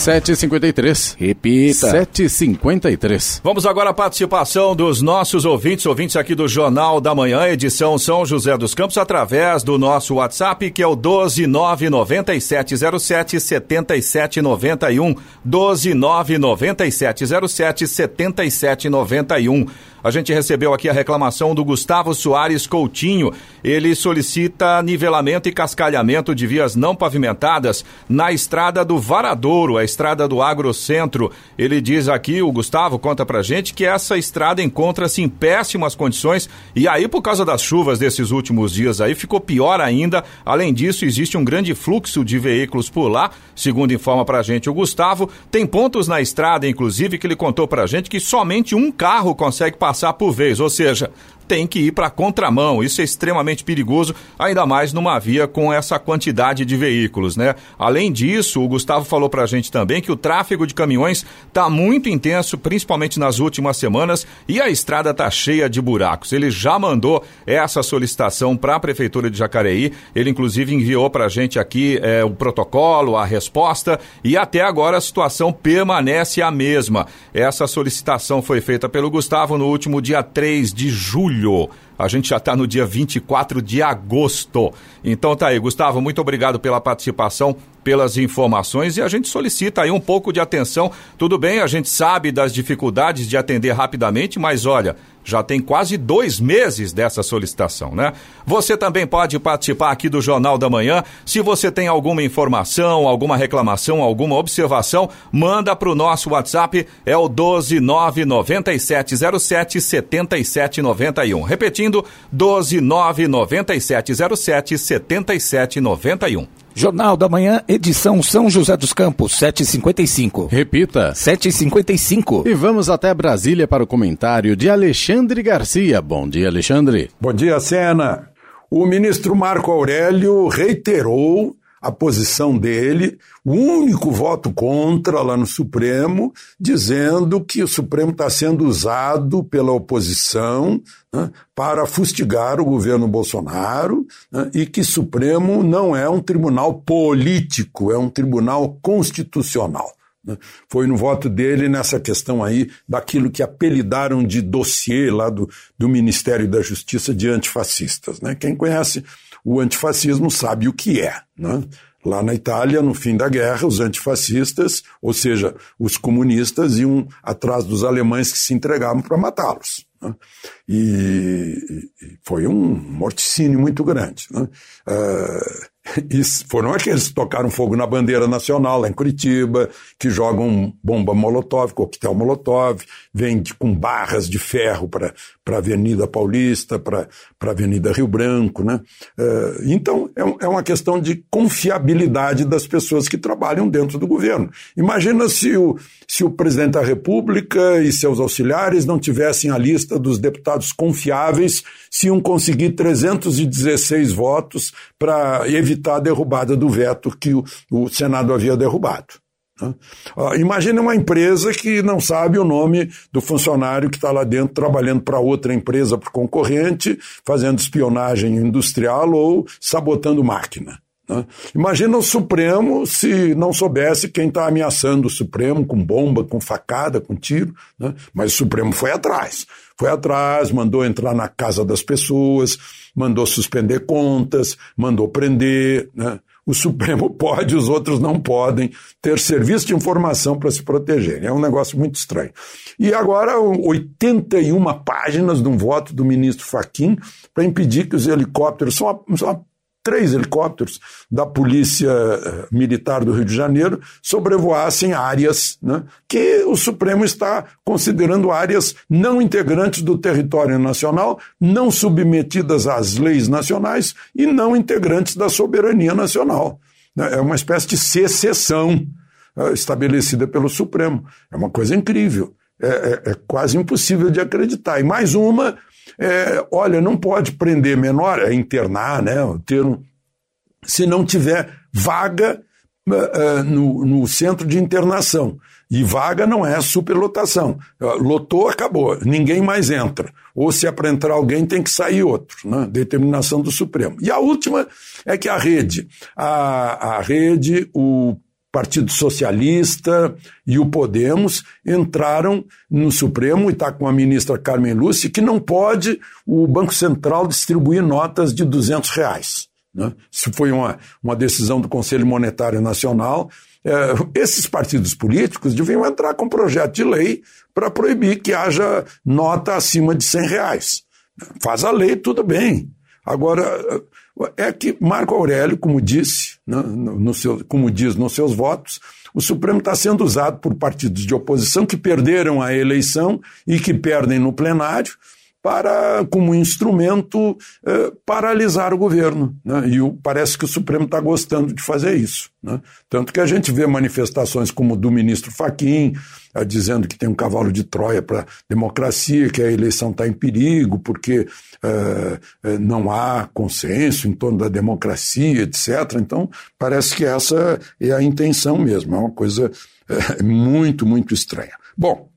Speaker 2: 753.
Speaker 4: Repita.
Speaker 2: 753.
Speaker 5: Vamos agora à participação dos nossos ouvintes, ouvintes aqui do Jornal da Manhã, edição São José dos Campos, através do nosso WhatsApp, que é o 12997077791. 12997077791. A gente recebeu aqui a reclamação do Gustavo Soares Coutinho. Ele solicita nivelamento e cascalhamento de vias não pavimentadas na estrada do Varadouro, a estrada do Agrocentro. Ele diz aqui, o Gustavo conta pra gente, que essa estrada encontra-se em péssimas condições e aí, por causa das chuvas desses últimos dias aí, ficou pior ainda. Além disso, existe um grande fluxo de veículos por lá, segundo informa pra gente o Gustavo. Tem pontos na estrada, inclusive, que ele contou pra gente que somente um carro consegue passar passar por vez, ou seja, tem que ir para contramão. Isso é extremamente perigoso, ainda mais numa via com essa quantidade de veículos, né? Além disso, o Gustavo falou para a gente também que o tráfego de caminhões está muito intenso, principalmente nas últimas semanas, e a estrada está cheia de buracos. Ele já mandou essa solicitação para a Prefeitura de Jacareí. Ele, inclusive, enviou para a gente aqui é, o protocolo, a resposta, e até agora a situação permanece a mesma. Essa solicitação foi feita pelo Gustavo no último dia 3 de julho julho. A gente já está no dia 24 de agosto. Então tá aí, Gustavo, muito obrigado pela participação, pelas informações e a gente solicita aí um pouco de atenção. Tudo bem, a gente sabe das dificuldades de atender rapidamente, mas olha, já tem quase dois meses dessa solicitação, né? Você também pode participar aqui do Jornal da Manhã. Se você tem alguma informação, alguma reclamação, alguma observação, manda para o nosso WhatsApp, é o 12997077791. Repetindo, 12997077791.
Speaker 4: Jornal da Manhã, edição São José dos Campos, 755.
Speaker 2: Repita.
Speaker 4: 755.
Speaker 2: E vamos até Brasília para o comentário de Alexandre Garcia. Bom dia, Alexandre.
Speaker 3: Bom dia, Sena. O ministro Marco Aurélio reiterou a posição dele, o único voto contra lá no Supremo, dizendo que o Supremo está sendo usado pela oposição né, para fustigar o governo Bolsonaro né, e que Supremo não é um tribunal político, é um tribunal constitucional. Né. Foi no voto dele nessa questão aí daquilo que apelidaram de dossiê lá do, do Ministério da Justiça de antifascistas. Né? Quem conhece o antifascismo sabe o que é. Né? Lá na Itália, no fim da guerra, os antifascistas, ou seja, os comunistas, iam atrás dos alemães que se entregavam para matá-los. Né? E, e, foi um morticínio muito grande. Né? Uh, e foram aqueles que tocaram fogo na bandeira nacional lá em Curitiba, que jogam bomba molotov, coquetel molotov, vêm com barras de ferro para a Avenida Paulista, para a Avenida Rio Branco. Né? Uh, então, é, é uma questão de confiabilidade das pessoas que trabalham dentro do governo. Imagina se o, se o presidente da República e seus auxiliares não tivessem a lista dos deputados confiáveis, se iam conseguir 316 votos para evitar a derrubada do veto que o, o Senado havia derrubado. Né? Imagine uma empresa que não sabe o nome do funcionário que está lá dentro trabalhando para outra empresa, para concorrente, fazendo espionagem industrial ou sabotando máquina. Né? Imagina o Supremo se não soubesse quem está ameaçando o Supremo com bomba, com facada, com tiro. Né? Mas o Supremo foi atrás. Foi atrás, mandou entrar na casa das pessoas, mandou suspender contas, mandou prender. Né? O Supremo pode, os outros não podem ter serviço de informação para se proteger. É um negócio muito estranho. E agora, 81 páginas de um voto do ministro Faquim para impedir que os helicópteros, são são três helicópteros da Polícia eh, Militar do Rio de Janeiro sobrevoassem áreas né, que o Supremo está considerando áreas não integrantes do território nacional, não submetidas às leis nacionais e não integrantes da soberania nacional. Né. É uma espécie de secessão eh, estabelecida pelo Supremo. É uma coisa incrível. É, é, é quase impossível de acreditar. E mais uma é, olha, não pode prender menor, é internar, né? O termo, se não tiver vaga uh, no, no centro de internação. E vaga não é superlotação. Lotou, acabou. Ninguém mais entra. Ou se é para entrar alguém, tem que sair outro. Né? Determinação do Supremo. E a última é que a rede, a, a rede, o Partido Socialista e o Podemos entraram no Supremo e está com a ministra Carmen Lúcia que não pode o Banco Central distribuir notas de 200 reais. Né? Isso foi uma, uma decisão do Conselho Monetário Nacional. É, esses partidos políticos deviam entrar com um projeto de lei para proibir que haja nota acima de 100 reais. Faz a lei, tudo bem. Agora, é que Marco Aurélio, como disse, né, no seu, como diz nos seus votos, o Supremo está sendo usado por partidos de oposição que perderam a eleição e que perdem no plenário para, como instrumento, eh, paralisar o governo. Né? E o, parece que o Supremo está gostando de fazer isso. Né? Tanto que a gente vê manifestações como do ministro Faquim, dizendo que tem um cavalo de Troia para a democracia, que a eleição está em perigo, porque eh, não há consenso em torno da democracia, etc. Então, parece que essa é a intenção mesmo. É uma coisa muito, muito estranha. Bom,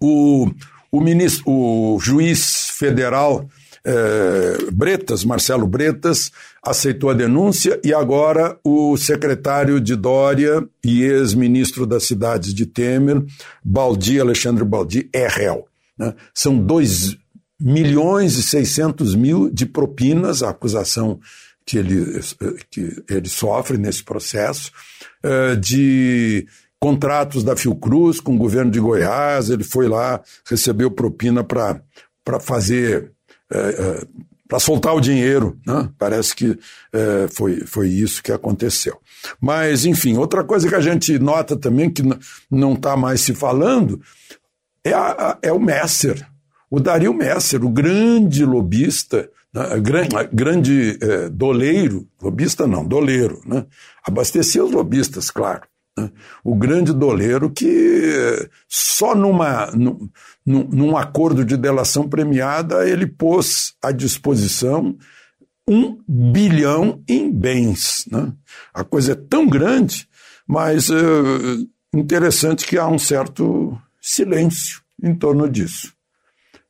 Speaker 3: o o, ministro, o juiz federal é, Bretas, Marcelo Bretas, aceitou a denúncia e agora o secretário de Dória e ex-ministro das cidades de Temer, Baldi, Alexandre Baldi, é réu. Né? São 2 milhões e 600 mil de propinas, a acusação que ele, que ele sofre nesse processo, é, de contratos da Fiocruz com o governo de Goiás, ele foi lá, recebeu propina para fazer. É, é, para soltar o dinheiro, né? parece que é, foi, foi isso que aconteceu. Mas, enfim, outra coisa que a gente nota também, que não está mais se falando, é, a, é o Messer, o Dario Messer, o grande lobista, né? grande, grande é, doleiro, lobista não, doleiro, né? abastecia os lobistas, claro. O grande doleiro que só numa, num, num acordo de delação premiada ele pôs à disposição um bilhão em bens. Né? A coisa é tão grande, mas é interessante que há um certo silêncio em torno disso.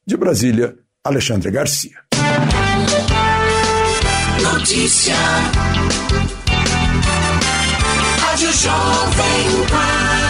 Speaker 3: De Brasília, Alexandre Garcia. Notícia.
Speaker 4: Rádio Jovem Pan.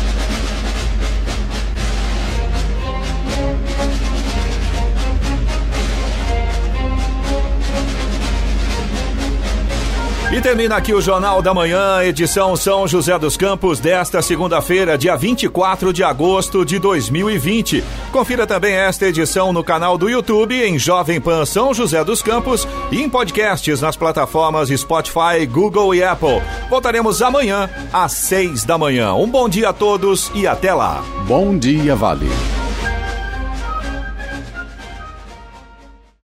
Speaker 5: Termina aqui o Jornal da Manhã, edição São José dos Campos, desta segunda-feira, dia 24 de agosto de 2020. Confira também esta edição no canal do YouTube, em Jovem Pan São José dos Campos e em podcasts nas plataformas Spotify, Google e Apple. Voltaremos amanhã, às seis da manhã. Um bom dia a todos e até lá.
Speaker 2: Bom dia, Vale.